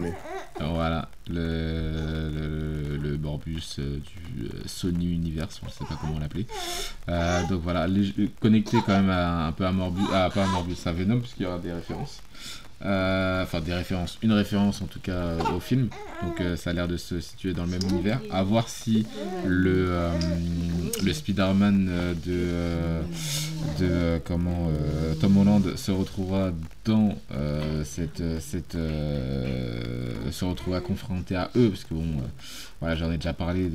Voilà, le, le, le Morbius euh, du Sony Universe, je sais pas comment l'appeler. Euh, donc voilà, les- connecté quand même à, un peu à Morbius, à, pas à Morbius, à Venom, puisqu'il y aura des références. Euh, Enfin, des références, une référence en tout cas euh, au film. Donc euh, ça a l'air de se situer dans le même univers. À voir si le, le Spider-Man de, de comment Tom Holland se retrouvera dans cette, cette se retrouvera confronté à eux parce que bon voilà j'en ai déjà parlé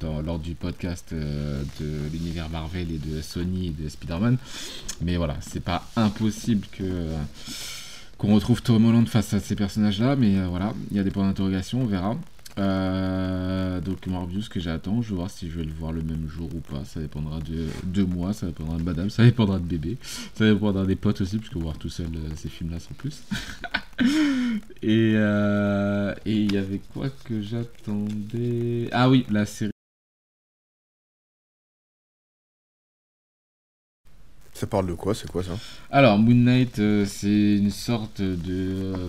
dans, lors du podcast de l'univers Marvel et de Sony et de Spider-Man mais voilà c'est pas impossible que qu'on retrouve Tom Holland face à ces personnages là mais euh, voilà il y a des points d'interrogation on verra euh, donc Morbius que j'attends, je vais voir si je vais le voir le même jour ou pas. Ça dépendra de, moi, ça dépendra de madame, ça dépendra de bébé, ça dépendra des potes aussi, parce que voir tout seul euh, ces films-là sans plus. et euh, et il y avait quoi que j'attendais? Ah oui, la série. Ça parle de quoi C'est quoi ça? Alors, Moon Knight, euh, c'est une sorte de. euh,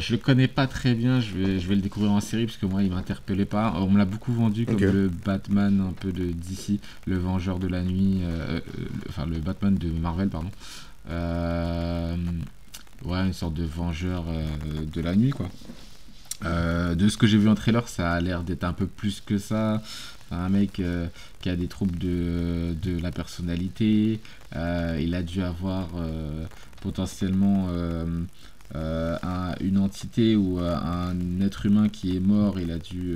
je le connais pas très bien, je vais, je vais le découvrir en série parce que moi il m'interpellait pas. On me l'a beaucoup vendu comme le Batman un peu de DC, le Vengeur de la Nuit, euh, le- enfin le Batman de Marvel, pardon. Ouais, une sorte de Vengeur de la Nuit quoi. De ce que j'ai vu en trailer, ça a l'air d'être un peu plus que ça. Un mec euh, qui a des troubles de, la personnalité. Euh, il a dû avoir euh, potentiellement un- une entité ou un être humain qui est mort. Il a dû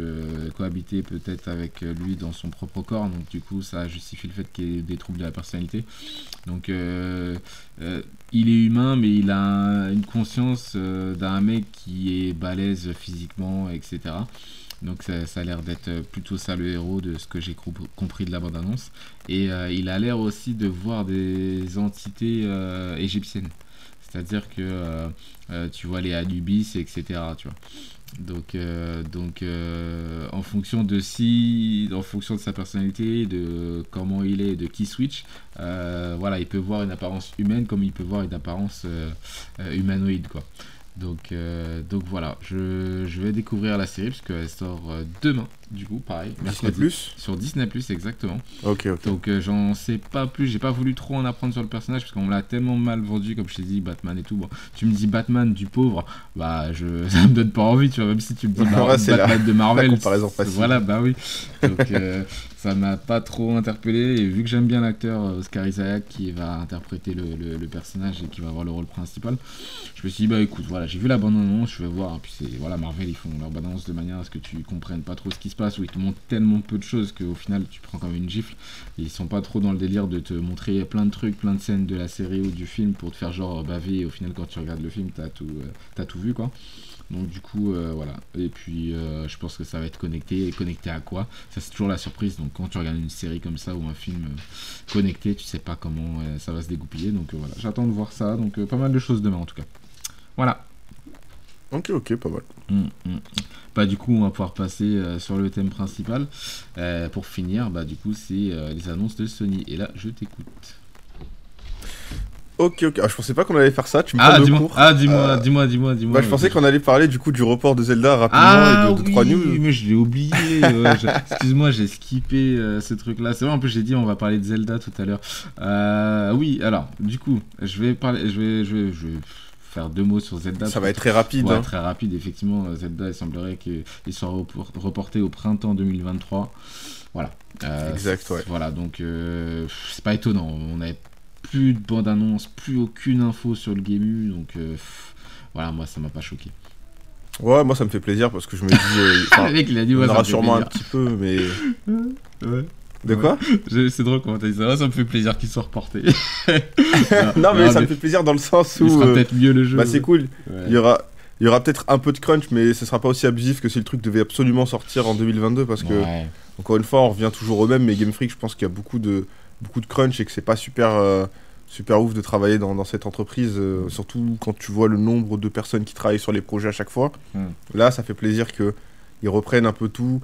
cohabiter peut-être avec lui dans son propre corps. Donc du coup, ça justifie le fait qu'il ait des troubles de la personnalité. Donc il est humain, mais il a un- une conscience d'un mec qui est balèze physiquement, etc. Donc ça, a l'air d'être plutôt ça le héros de ce que j'ai compris de la bande-annonce. Et euh, il a l'air aussi de voir des entités euh, égyptiennes. C'est-à-dire que euh, euh, tu vois les Anubis, etc. Donc, euh, euh, en fonction de si, en fonction de sa personnalité, de comment il est, de qui switch, euh, voilà, il peut voir une apparence humaine comme il peut voir une apparence euh, euh, humanoïde. Donc, euh, donc voilà, je, je vais découvrir la série parce qu'elle sort euh, demain, du coup, pareil, Disney. Plus Sur Disney Plus, exactement. Ok, ok. Donc euh, j'en sais pas plus, j'ai pas voulu trop en apprendre sur le personnage parce qu'on me l'a tellement mal vendu, comme je t'ai dit, Batman et tout. Bon, tu me dis Batman du pauvre, bah je, ça me donne pas envie, tu vois, même si tu me dis Ouais, la- Batman de Marvel. comparaison facile. Voilà, bah oui. Donc euh, ça m'a pas trop interpellé et vu que j'aime bien l'acteur euh, Oscar Isaac qui va interpréter le, le- le personnage et qui va avoir le rôle principal, je me suis dit bah écoute, voilà, j'ai vu la bande annonce, je vais voir. Et puis c'est voilà, Marvel ils font leur bande annonce de manière à ce que tu comprennes pas trop ce qui se ou ils te montrent tellement peu de choses qu'au final tu prends comme une gifle. Ils sont pas trop dans le délire de te montrer plein de trucs, plein de scènes de la série ou du film pour te faire genre baver et au final quand tu regardes le film t'as tout, euh, tout vu quoi. Donc du coup euh, voilà. Et puis euh, je pense que ça va être connecté. Et connecté à quoi? Ça c'est toujours la surprise. Donc quand tu regardes une série comme ça ou un film euh, connecté, tu sais pas comment ça va se dégoupiller. Donc voilà, j'attends de voir ça. Donc pas mal de choses demain en tout cas. Voilà. Ok, ok, pas mal. Mm, mm. Bah du coup on va pouvoir passer euh, sur le thème principal. Euh, pour finir, bah du coup c'est euh, les annonces de Sony. Et là je t'écoute. Ok, ok. Ah, je pensais pas qu'on allait faire ça. Tu me Ah dis-moi, court. ah dis-moi, dis-moi, dis-moi, dis-moi. Bah, je pensais qu'on allait parler du coup du report de Zelda rapidement Ah et de, de oui, trois news. mais je l'ai oublié. ouais, Excuse-moi, j'ai skippé ce truc-là. C'est vrai, en plus j'ai dit on va parler de Zelda tout à l'heure. Oui, alors du coup, je vais parler, je vais, je vais, je vais faire deux mots sur Zelda. Ça va être très rapide. Ouais, hein. très rapide, effectivement. Zelda, il semblerait qu'il soit repor- reporté au printemps 2023. Voilà. Euh, Exact, ouais. Voilà, donc euh, c'est pas étonnant. On n'avait plus de bande-annonce, plus aucune info sur le Game U, donc euh, pff, voilà, moi ça m'a pas choqué. Ouais, moi ça me fait plaisir parce que je me dis. enfin, Le mec, il a dit, ouais, aura sûrement un petit peu, mais. Ouais. De quoi C'est drôle comment t'as dit ça? Ouais, ça me fait plaisir qu'il soit reporté. Non, mais ça me fait plaisir dans le sens Il où. sera euh, peut-être mieux le jeu. Bah, c'est cool. Ouais. Il y aura. Il y aura peut-être un peu de crunch, mais ce sera pas aussi abusif que si le truc devait absolument sortir en 2022 parce que, Ouais. encore une fois, on revient toujours au même, mais Game Freak, je pense qu'il y a beaucoup de, beaucoup de crunch et que c'est pas super, euh, super ouf de travailler dans, dans cette entreprise, euh, surtout quand tu vois le nombre de personnes qui travaillent sur les projets à chaque fois. Mm. Là, ça fait plaisir que ils reprennent un peu tout,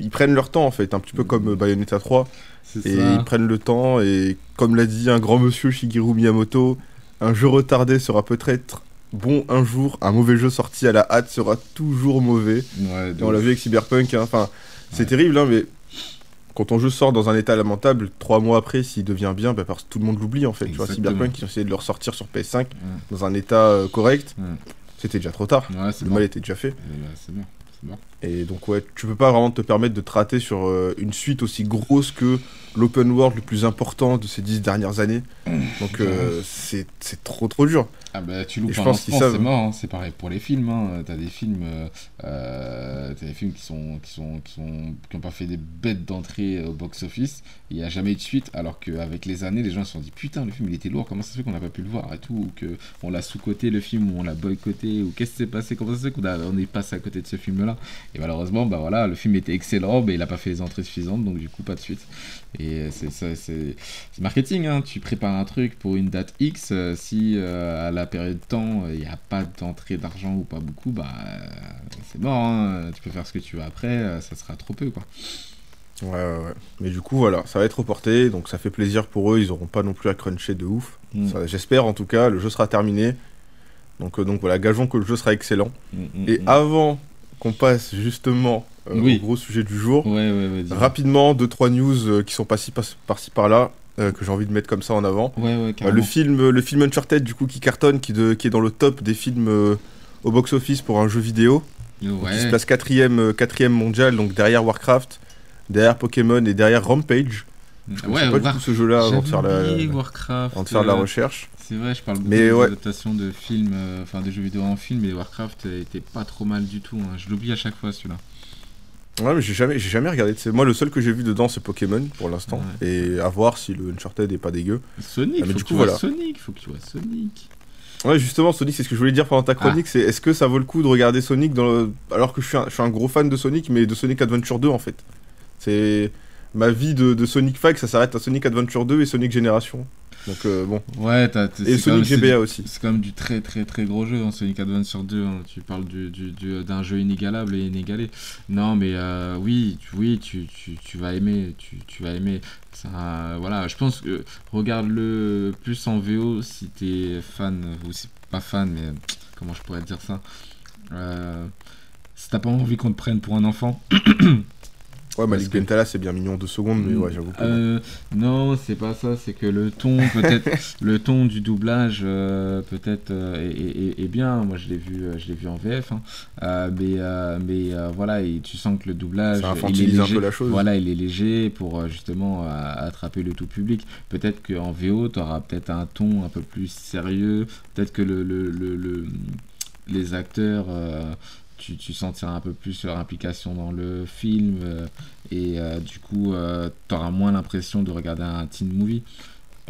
ils, prennent leur temps en fait, un petit peu comme euh, Bayonetta 3, C'est et ça. ils prennent le temps, et comme l'a dit un grand monsieur Shigeru Miyamoto, un jeu retardé sera peut-être bon un jour, un mauvais jeu sorti à la hâte sera toujours mauvais. Ouais, de Et on l'a vu avec Cyberpunk, hein. enfin, c'est Ouais. terrible, hein, mais quand ton jeu sort dans un état lamentable, trois mois après, s'il devient bien, bah, parce que tout le monde l'oublie en fait. Tu vois. Cyberpunk, ils ont essayé de le ressortir sur PS5 Ouais. dans un état euh, correct, c'était déjà trop tard. Le bon. mal était déjà fait. Bah, C'est bon. Et donc, ouais, tu peux pas vraiment te permettre de te rater sur euh, une suite aussi grosse que l'open world le plus important de ces dix dernières années. Donc, euh, c'est c'est trop trop dur. Ah bah tu loupes je un pense c'est mort, hein. c'est pareil pour les films, hein. t'as des films, euh, euh, des films qui sont qui sont qui sont qui ont pas fait des bêtes d'entrée au box office, il y a jamais eu de suite, alors qu'avec les années les gens se sont dit putain le film il était lourd, comment ça se fait qu'on n'a pas pu le voir et tout, ou que on l'a sous-coté le film ou on l'a boycotté ou qu'est-ce qui s'est passé, comment ça se fait qu'on on est passé à côté de ce film là, et malheureusement bah voilà le film était excellent mais il a pas fait les entrées suffisantes donc du coup pas de suite, et c'est ça c'est marketing, hein. tu prépares un truc pour une date X, euh, si euh, à la période de temps il n'y a pas d'entrée d'argent ou pas beaucoup, bah euh, c'est mort, hein. tu peux faire ce que tu veux après, euh, ça sera trop peu quoi. Ouais, ouais, ouais. Mais du coup, voilà, ça va être reporté, donc ça fait plaisir pour eux. Ils auront pas non plus à cruncher de ouf. Mm. J'espère en tout cas, le jeu sera terminé. Donc, euh, donc voilà, gageons que le jeu sera excellent. Mm, mm, Et avant qu'on passe justement euh, Oui. au gros sujet du jour, Ouais, ouais, ouais. rapidement, deux trois news euh, qui sont passées par- par-ci par-là, euh, que j'ai envie de mettre comme ça en avant. Ouais, ouais, Euh, le film, le film Uncharted du coup qui cartonne, qui, de- qui est dans le top des films euh, au box-office pour un jeu vidéo, donc qui se Ouais. place quatrième, euh, quatrième mondial, donc derrière Warcraft, derrière Pokémon et derrière Rampage. Je Ouais, connaissais pas du tout ce jeu-là avant de faire la, Warcraft. avant de faire la euh, recherche. C'est vrai, je parle beaucoup Mais des ouais. adaptations de films, euh, enfin de jeux vidéo en film, mais Warcraft euh, était pas trop mal du tout. hein. Je l'oublie à chaque fois celui-là. Ouais, mais j'ai jamais, j'ai jamais regardé. C'est moi le seul que j'ai vu dedans, c'est Pokémon pour l'instant, et à voir si le Uncharted est pas dégueu. Sonic, Ah, mais faut du que coup, tu vois voilà. Sonic, faut que tu vois Sonic. Ouais, justement, Sonic, c'est ce que je voulais dire pendant ta chronique, c'est est-ce que ça vaut le coup de regarder Sonic dans le- alors que je suis, un, je suis un gros fan de Sonic, mais de Sonic Adventure 2 en fait. C'est ma vie de, de Sonic Fag, ça s'arrête à Sonic Adventure 2 et Sonic Génération. Donc euh, bon. Ouais, Et Sonic même- GBA aussi. C'est quand même du très très très gros jeu, hein, Sonic Adventure 2. hein. Tu parles du- du- du- d'un jeu inégalable et inégalé. Non, mais euh, oui, tu, oui, tu, tu, tu vas aimer, tu, tu vas aimer. Ça, voilà, je pense que regarde-le plus en VO si t'es fan ou si pas fan, mais comment je pourrais dire ça. Euh, si t'as pas envie qu'on te prenne pour un enfant, Ouais, Malik que- Bentala, c'est bien mignon deux secondes, mais ouais, j'avoue que. Euh, non, c'est pas ça. C'est que le ton, peut-être, le ton du doublage, euh, peut-être, euh, est, est- est bien. Moi, je l'ai vu, je l'ai vu en VF. hein. Mais, mais voilà, et tu sens que le doublage, Ça il est infantilise un léger. peu la chose. Voilà, il est léger pour justement attraper le tout public. Peut-être qu'en VO, tu auras peut-être un ton un peu plus sérieux. Peut-être que le, le- le- le- les acteurs, euh, tu, sentiras un peu plus leur implication dans le film. euh, et euh, du coup, tu auras moins l'impression de regarder un teen movie.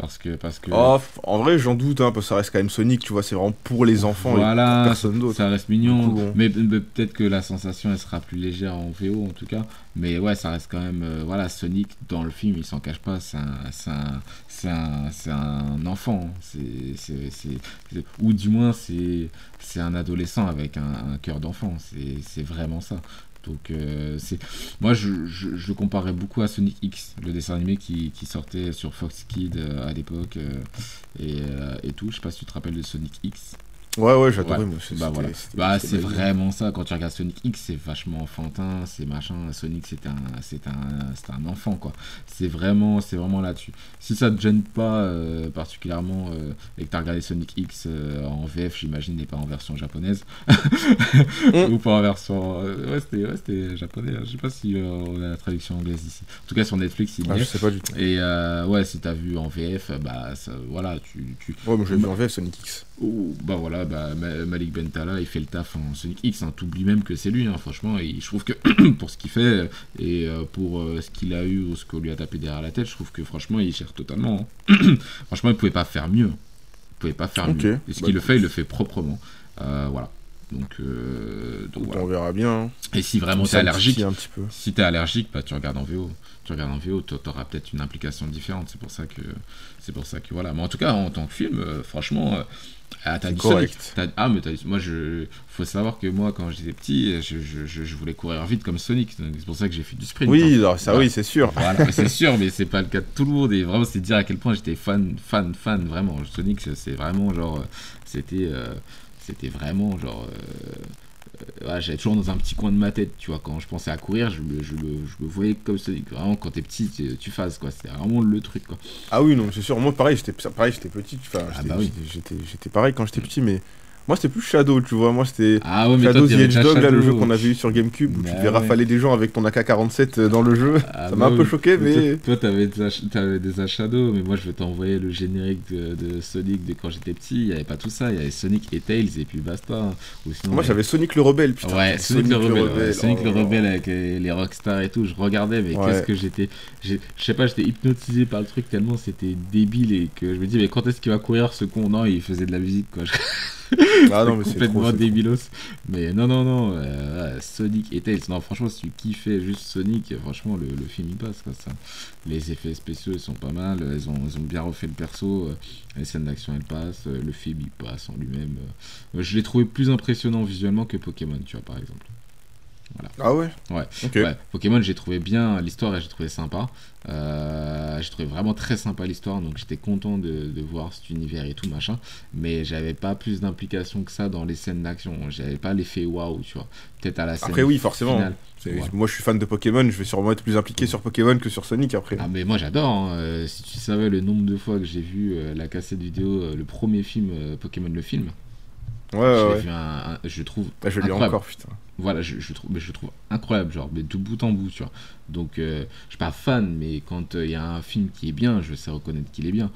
Parce que. Parce que Oh, en vrai, j'en doute, hein, parce que ça reste quand même Sonic, tu vois, c'est vraiment pour les enfants et Voilà, pour personne d'autre. Ça reste mignon, Du coup, bon. mais, mais peut-être que la sensation elle sera plus légère en VO en tout cas. Mais ouais, ça reste quand même. euh, voilà, Sonic dans le film, il s'en cache pas, c'est un, c'est un, un, enfant. C'est, c'est, ou du moins, c'est, c'est un adolescent avec un, un cœur d'enfant. C'est vraiment ça. Donc, euh, c'est... moi, je, je, comparais beaucoup à Sonic X, le dessin animé qui, sortait sur Fox Kids euh, à l'époque euh, et, et tout. Je sais pas si tu te rappelles de Sonic X. Ouais, ouais, j'adorais, Ouais. Bah voilà. Bah c'est vraiment ça. Quand tu regardes Sonic X, c'est vachement enfantin, c'est machin. Sonic c'est un, c'est un, un enfant quoi. C'est vraiment, c'est vraiment là-dessus. Si ça te gêne pas euh, particulièrement euh, et que t'as regardé Sonic X euh, en VF, j'imagine, et pas en version japonaise ou pas en version, ouais c'était, ouais, japonais. hein. Je sais pas si on a la traduction anglaise ici. En tout cas sur Netflix il y Ah, je sais pas du tout. Et ouais, si t'as vu en VF, bah ça, voilà, tu, tu, Ouais, moi j'ai vu en VF Sonic X. Oh, bah voilà, bah, Ma- Malik Bentala, il fait le taf en Sonic X. Hein. T'oublies même que c'est lui, hein, franchement. Et je trouve que pour ce qu'il fait et euh, pour euh, ce qu'il a eu ou ce qu'on lui a tapé derrière la tête, je trouve que franchement, il gère totalement. hein. franchement, il pouvait pas faire mieux. Il pouvait pas faire mieux. Et ce Bah, qu'il le fait, il le fait proprement. Euh, voilà. Donc, euh, donc voilà. On verra bien. hein. Et si vraiment t'es allergique, un petit peu. si t'es allergique, bah tu regardes en VO. Tu regardes en VO, t'a- t'auras peut-être une implication différente. C'est pour ça que, c'est pour ça que voilà. Mais en tout cas, en tant que film, euh, franchement, euh, ah, t'as du correct. Sonic. Ah mais moi je, faut savoir que moi quand j'étais petit, je, je- je- voulais courir vite comme Sonic. Donc C'est pour ça que j'ai fait du sprint. Oui, hein. alors, ça Voilà. oui, c'est sûr. Voilà, c'est sûr, mais c'est pas le cas de tout le monde. Et vraiment, c'est dire à quel point j'étais fan, fan, fan, vraiment. Sonic, c'est- vraiment genre. C'était. euh, C'était vraiment genre. euh, euh, J'avais toujours dans un petit coin de ma tête, tu vois. Quand je pensais à courir, je me, je me, je me voyais comme Sonic. Vraiment, quand t'es petit, tu, tu phases, quoi. C'était vraiment le truc, quoi. Ah oui, non, c'est sûr. Moi, pareil, j'étais pareil, j'étais petit. Enfin, Ah bah oui. j'étais pareil quand j'étais petit, mais moi, c'était plus Shadow, tu vois. Moi, c'était Ah ouais, Shadow toi, the déjà Hedgehog, là, le jeu qu'on avait eu sur GameCube, où Bah tu devais ouais. rafaler des gens avec ton AK-47 euh, dans le jeu. Ah Ça m'a bah un peu choqué, mais. toi, t'avais des, des Shadow, mais moi je vais t'envoyer le générique de, de Sonic de quand j'étais petit. Il n'y avait pas tout ça, il y avait Sonic et Tails et puis basta. Ou sinon, Moi, j'avais Sonic le Rebelle, putain. Ouais, Sonic, le rebelle, Sonic oh le là. rebelle avec les, les rockstars et tout, je regardais, mais qu'est-ce que j'étais. Je sais pas, j'étais hypnotisé par le truc tellement c'était débile et que je me dis, mais quand est-ce qu'il va courir ce con? Non, il faisait de la musique quoi. Ah non, mais c'est complètement trop. débilos. Mais non, non, non, euh, Sonic et Tails. Non, franchement, si tu kiffais juste Sonic, franchement, le, le film il passe quoi. Ça. Les effets spéciaux ils sont pas mal, ils ont, ils ont bien refait le perso, euh, les scènes d'action elles passent, euh, le film il passe en lui-même. je l'ai trouvé plus impressionnant visuellement que Pokémon, tu vois, par exemple. Voilà. Ah ouais Ouais. Ok. Ouais, Pokémon, j'ai trouvé bien l'histoire et j'ai trouvé sympa. Euh, j'ai trouvé vraiment très sympa l'histoire, donc j'étais content de, de voir cet univers et tout machin. Mais j'avais pas plus d'implication que ça dans les scènes d'action. J'avais pas l'effet waouh, tu vois. Peut-être à la scène. Après, oui, forcément. finale. C'est- Ouais. Moi, je suis fan de Pokémon, je vais sûrement être plus impliqué sur Pokémon que sur Sonic après. Ah mais moi j'adore, hein. Euh, si tu savais le nombre de fois que j'ai vu euh, la cassette vidéo, le premier film Pokémon le film, Ouais, je ouais, vu un- un- je trouve Ah, je l'ai encore, putain. Voilà, je, trouve, je trouve incroyable, genre, mais de bout en bout, tu vois. Donc, euh, je suis pas fan, mais quand euh, il y a un film qui est bien, je sais reconnaître qu'il est bien.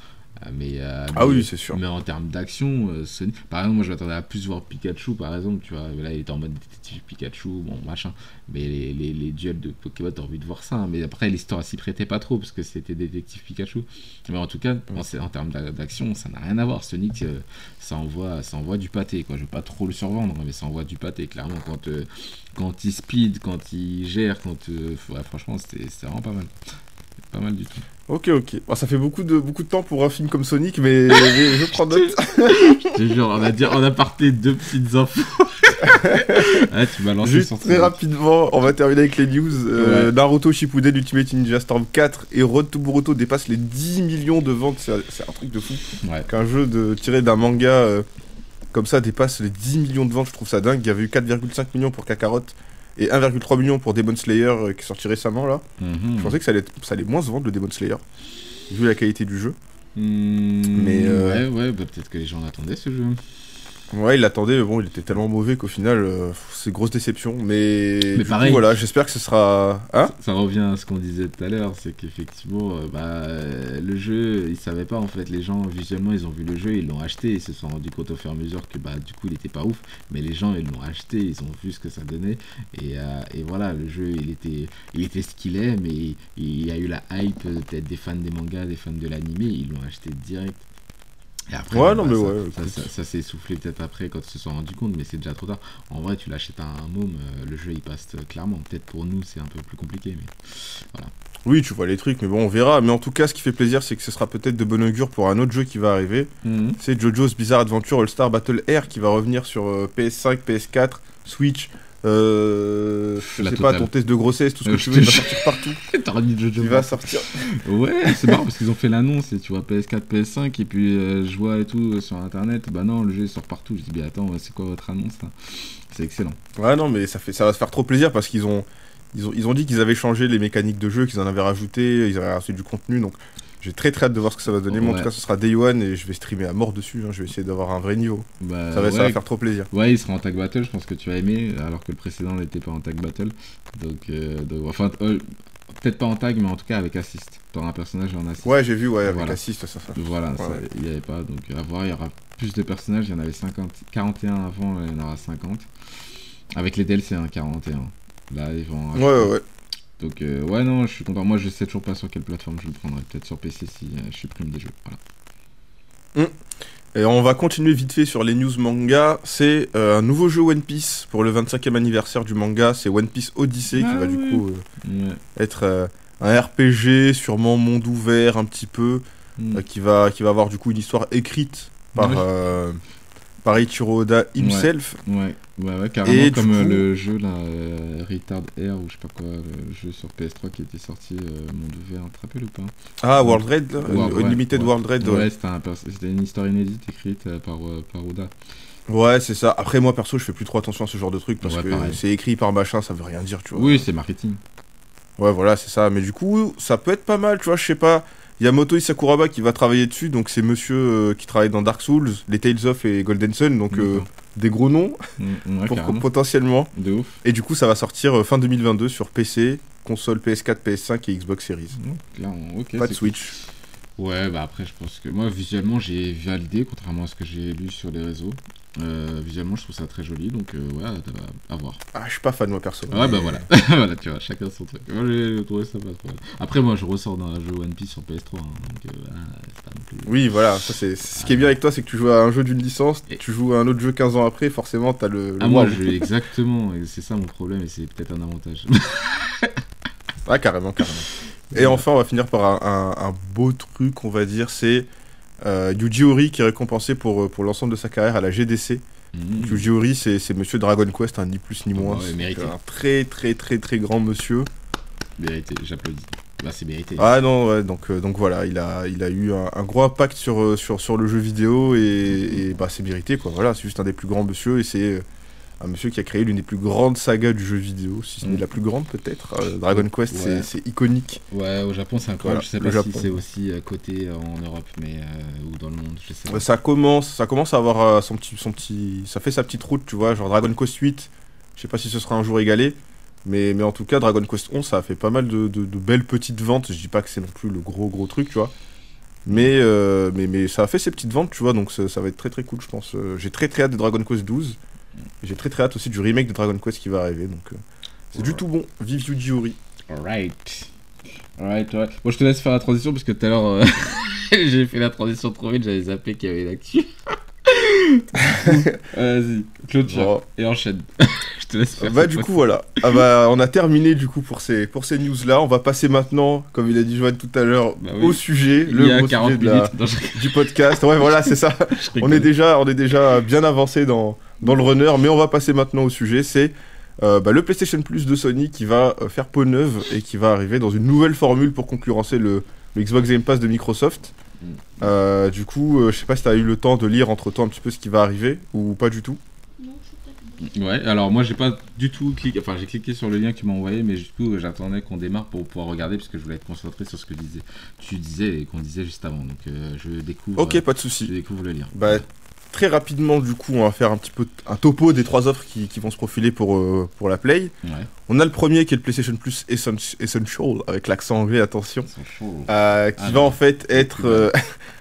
Euh, mais, euh, Ah mais- oui, c'est sûr. Mais en termes d'action, euh, Sonic- par exemple, moi je m'attendais à plus voir Pikachu, par exemple, tu vois. Là, il était en mode détective Pikachu, bon, machin. Mais les, les, les duels de Pokémon, t'as envie de voir ça. hein. Mais après, l'histoire s'y prêtait pas trop, parce que c'était détective Pikachu. Mais en tout cas, en, en termes d'a- d'action, ça n'a rien à voir. Sonic, euh, ça, envoie, ça envoie du pâté, quoi. Je vais pas trop le survendre, mais ça envoie du pâté, clairement. Quand, euh, quand il speed, quand il gère, quand. ouais, franchement, c'était vraiment pas mal. Pas mal du tout. Ok, ok. Bon, ça fait beaucoup de, beaucoup de temps pour un film comme Sonic, mais, mais je prends note. Je te jure, on a, dit, on a parté deux petites infos. ah, tu m'as lancé Juste très rapidement, on va terminer avec les news. Euh, Naruto Shippuden Ultimate Ninja Storm 4 et Road to Boruto dépassent les 10 millions de ventes. C'est c'est un truc de fou. Ouais. Qu'un jeu de, tiré d'un manga euh, comme ça dépasse les 10 millions de ventes, je trouve ça dingue. Il y avait eu 4,5 millions pour Kakarot et 1,3 million pour Demon Slayer euh, qui est sorti récemment là. Mhm. Je pensais que ça allait, ça allait moins se vendre le Demon Slayer, vu la qualité du jeu. Hmm, Mais, euh, Ouais, ouais, bah, peut-être que les gens attendaient ce jeu. Ouais, il l'attendait, mais bon, il était tellement mauvais qu'au final, euh, c'est grosse déception. Mais, Mais du coup, pareil. voilà, j'espère que ce sera. Hein Ça revient à ce qu'on disait tout à l'heure, c'est qu'effectivement, euh, bah, euh, le jeu, ils savaient pas en fait. Les gens, visuellement, ils ont vu le jeu, ils l'ont acheté, ils se sont rendus compte au fur et à mesure que bah, du coup, il était pas ouf. Mais les gens, ils l'ont acheté, ils ont vu ce que ça donnait. Et, euh, et voilà, le jeu, il était, il était ce qu'il est, mais il y a eu la hype euh, peut-être des fans des mangas, des fans de l'animé, ils l'ont acheté direct. Et après, Ouais, bah, non, mais ça, ouais, ça, écoute. ça- ça s'est essoufflé peut-être après quand ils se sont rendus compte, mais c'est déjà trop tard. En vrai, tu l'achètes à un môme, euh, le jeu il passe euh, clairement. Peut-être pour nous, c'est un peu plus compliqué, mais Oui, tu vois les trucs, mais bon, on verra. Mais en tout cas, ce qui fait plaisir, c'est que ce sera peut-être de bon augure pour un autre jeu qui va arriver. C'est JoJo's Bizarre Adventure All-Star Battle Air qui va revenir sur euh, PS5, PS4, Switch. Euh, je La sais pas, ton test de grossesse, tout ce Euh, que je tu veux, il va sortir partout. T'as remis Jojo Il va sortir. Ouais, c'est marrant parce qu'ils ont fait l'annonce et tu vois PS4, PS5 et puis euh, je vois et tout euh, sur internet. Bah non, le jeu sort partout. Je dis, mais attends, c'est quoi votre annonce là? C'est excellent. Ouais, non, mais ça, fait, ça va se faire trop plaisir parce qu'ils ont, ils ont, ils ont dit qu'ils avaient changé les mécaniques de jeu, qu'ils en avaient rajouté, ils avaient rajouté du contenu. Donc, j'ai très très hâte de voir ce que ça va donner. Moi, en tout cas, ce sera Day One et je vais streamer à mort dessus. hein. Je vais essayer d'avoir un vrai niveau. Bah, ça, va, ça va ouais, faire trop plaisir. Ouais, il sera en tag battle, je pense que tu as aimé, alors que le précédent n'était pas en tag battle. Donc, euh, donc, enfin, euh, peut-être pas en tag, mais en tout cas avec assist. T'auras un personnage en assist. Ouais, j'ai vu, ouais, avec Voilà. assist, ça, ça. Voilà, ça, il n'y avait pas. Donc, à voir, il y aura plus de personnages. Il y en avait 50, 41 avant, il y en aura 50. Avec les DLC, hein, 41. Là, ils vont. Ouais, ouais, ouais. Donc, euh, ouais, non, je suis content. Moi, je sais toujours pas sur quelle plateforme je le prendrai. Peut-être sur PC si euh, je supprime des jeux. Voilà. Et on va continuer vite fait sur les news manga. C'est euh, un nouveau jeu One Piece pour le 25e anniversaire du manga. C'est One Piece Odyssey Ah qui va du coup être un RPG, sûrement monde ouvert un petit peu, Mm. qui, va, qui va avoir du coup une histoire écrite par, Ouais. Euh, par Ichiro Oda himself. Ouais, ouais, ouais, carrément Et comme euh, coup- le jeu là, euh, Retard Air ou je sais pas quoi, le jeu sur PS3 qui était sorti euh, monde ouvert, tu te rappelles ou pas? Ah, World Ouais, ouais, Unlimited. World Red. Ouais, c'était une histoire inédite écrite euh, par, euh, par Oda. Ouais, c'est ça. Après, moi perso, je fais plus trop attention à ce genre de truc parce que c'est écrit par machin, ça veut rien dire, tu vois. Oui, c'est marketing. Ouais, voilà, c'est ça. Mais du coup, ça peut être pas mal, tu vois, je sais pas. Il y a Moto Isakuraba qui va travailler dessus, donc c'est monsieur euh, qui travaille dans Dark Souls, les Tales of et Golden Sun, donc euh, des gros noms Mm, ouais, pour- potentiellement. De ouf. Et du coup, ça va sortir euh, fin 2022 sur PC, console PS4, PS5 et Xbox Series. Mm. Pas de Switch. Ouais, bah après, je pense que moi, visuellement, j'ai validé, contrairement à ce que j'ai lu sur les réseaux. Euh, visuellement, je trouve ça très joli, donc euh, ouais, à, à voir. Ah, je suis pas fan, moi perso. Ouais, Mais- bah voilà. voilà, tu vois, chacun son truc. Moi, j'ai trouvé ça pas trop. Après, moi, je ressors d'un jeu One Piece sur PS3, hein, donc euh, pas non plus. Oui, voilà, ça c'est ce qui est bien avec toi, c'est que tu joues à un jeu d'une licence, Et- tu joues à un autre jeu 15 ans après, forcément t'as le. le Ah, moi, je, exactement, et c'est ça mon problème, et c'est peut-être un avantage. Ah, carrément, carrément. Et enfin, on va finir par un, un- un beau truc, on va dire, c'est euh, Yuji Ori qui est récompensé pour, euh, pour l'ensemble de sa carrière à la GDC. Mhm. Yuji Horii, c'est c'est monsieur Dragon Quest, hein, ni plus ni Oh, moins. ouais, C'est mérité. un très très très très grand monsieur. Mérité, j'applaudis. Bah, c'est mérité. Ah non, ouais, donc, euh, donc voilà, il a, il a eu un, un gros impact sur, euh, sur, sur le jeu vidéo et, et, bah, c'est mérité quoi. Voilà, c'est juste un des plus grands monsieur et c'est un monsieur qui a créé l'une des plus grandes sagas du jeu vidéo, si ce n'est Mm. la plus grande peut-être. Euh, Dragon Quest, c'est- Ouais. c'est iconique. Ouais, au Japon, c'est incroyable. Voilà, je sais pas Japon. si c'est aussi euh, coté euh, en Europe, mais euh, ou dans le monde, je sais pas. Ça commence, ça commence à avoir son petit, son petit, ça fait sa petite route, tu vois. Genre Dragon Quest 8, je sais pas si ce sera un jour égalé, mais, mais en tout cas Dragon Quest 11, ça a fait pas mal de, de- de belles petites ventes. Je dis pas que c'est non plus le gros gros truc, tu vois. Mais, euh, mais, mais ça a fait ses petites ventes, tu vois, donc ça, ça va être très très cool, je pense. J'ai très très hâte de Dragon Quest 12. J'ai très très hâte aussi du remake de Dragon Quest qui va arriver, donc euh, c'est du tout bon. Vive Yuji Horii. Alright. Alright, ouais. Bon, je te laisse faire la transition parce que tout à l'heure, euh, j'ai fait la transition trop vite, j'avais zappé qu'il y avait l'actu. Vas-y, clôture Bon. et enchaîne. je te laisse faire. Bah du coup voilà, ah bah, on a terminé du coup pour ces, pour ces news là. On va passer maintenant, comme il a dit Joanne tout à l'heure, Bah oui. au sujet, Il le gros 40 sujet de la- du podcast. Ouais voilà c'est ça. on est déjà, on est déjà bien avancé dans, dans le runner, mais on va passer maintenant au sujet. C'est euh, bah, le PlayStation Plus de Sony qui va euh, faire peau neuve et qui va arriver dans une nouvelle formule pour concurrencer le, le Xbox Game Pass de Microsoft. Mm. Euh, du coup, euh, je sais pas si t'as eu le temps de lire entre temps un petit peu ce qui va arriver ou pas du tout. Ouais, alors moi j'ai pas du tout cliqué, enfin j'ai cliqué sur le lien que tu m'as envoyé, mais du coup j'attendais qu'on démarre pour pouvoir regarder parce que je voulais être concentré sur ce que disais, tu disais et qu'on disait juste avant. Donc euh, je découvre, Ok, pas de je souci. découvre le lien. Bah, très rapidement, du coup, on va faire un petit peu un topo des trois offres qui, qui vont se profiler pour, euh, pour la Play. Ouais, On a le premier qui est le PlayStation Plus Essen- Essential, avec l'accent anglais, attention. euh, qui Ah va en fait être euh,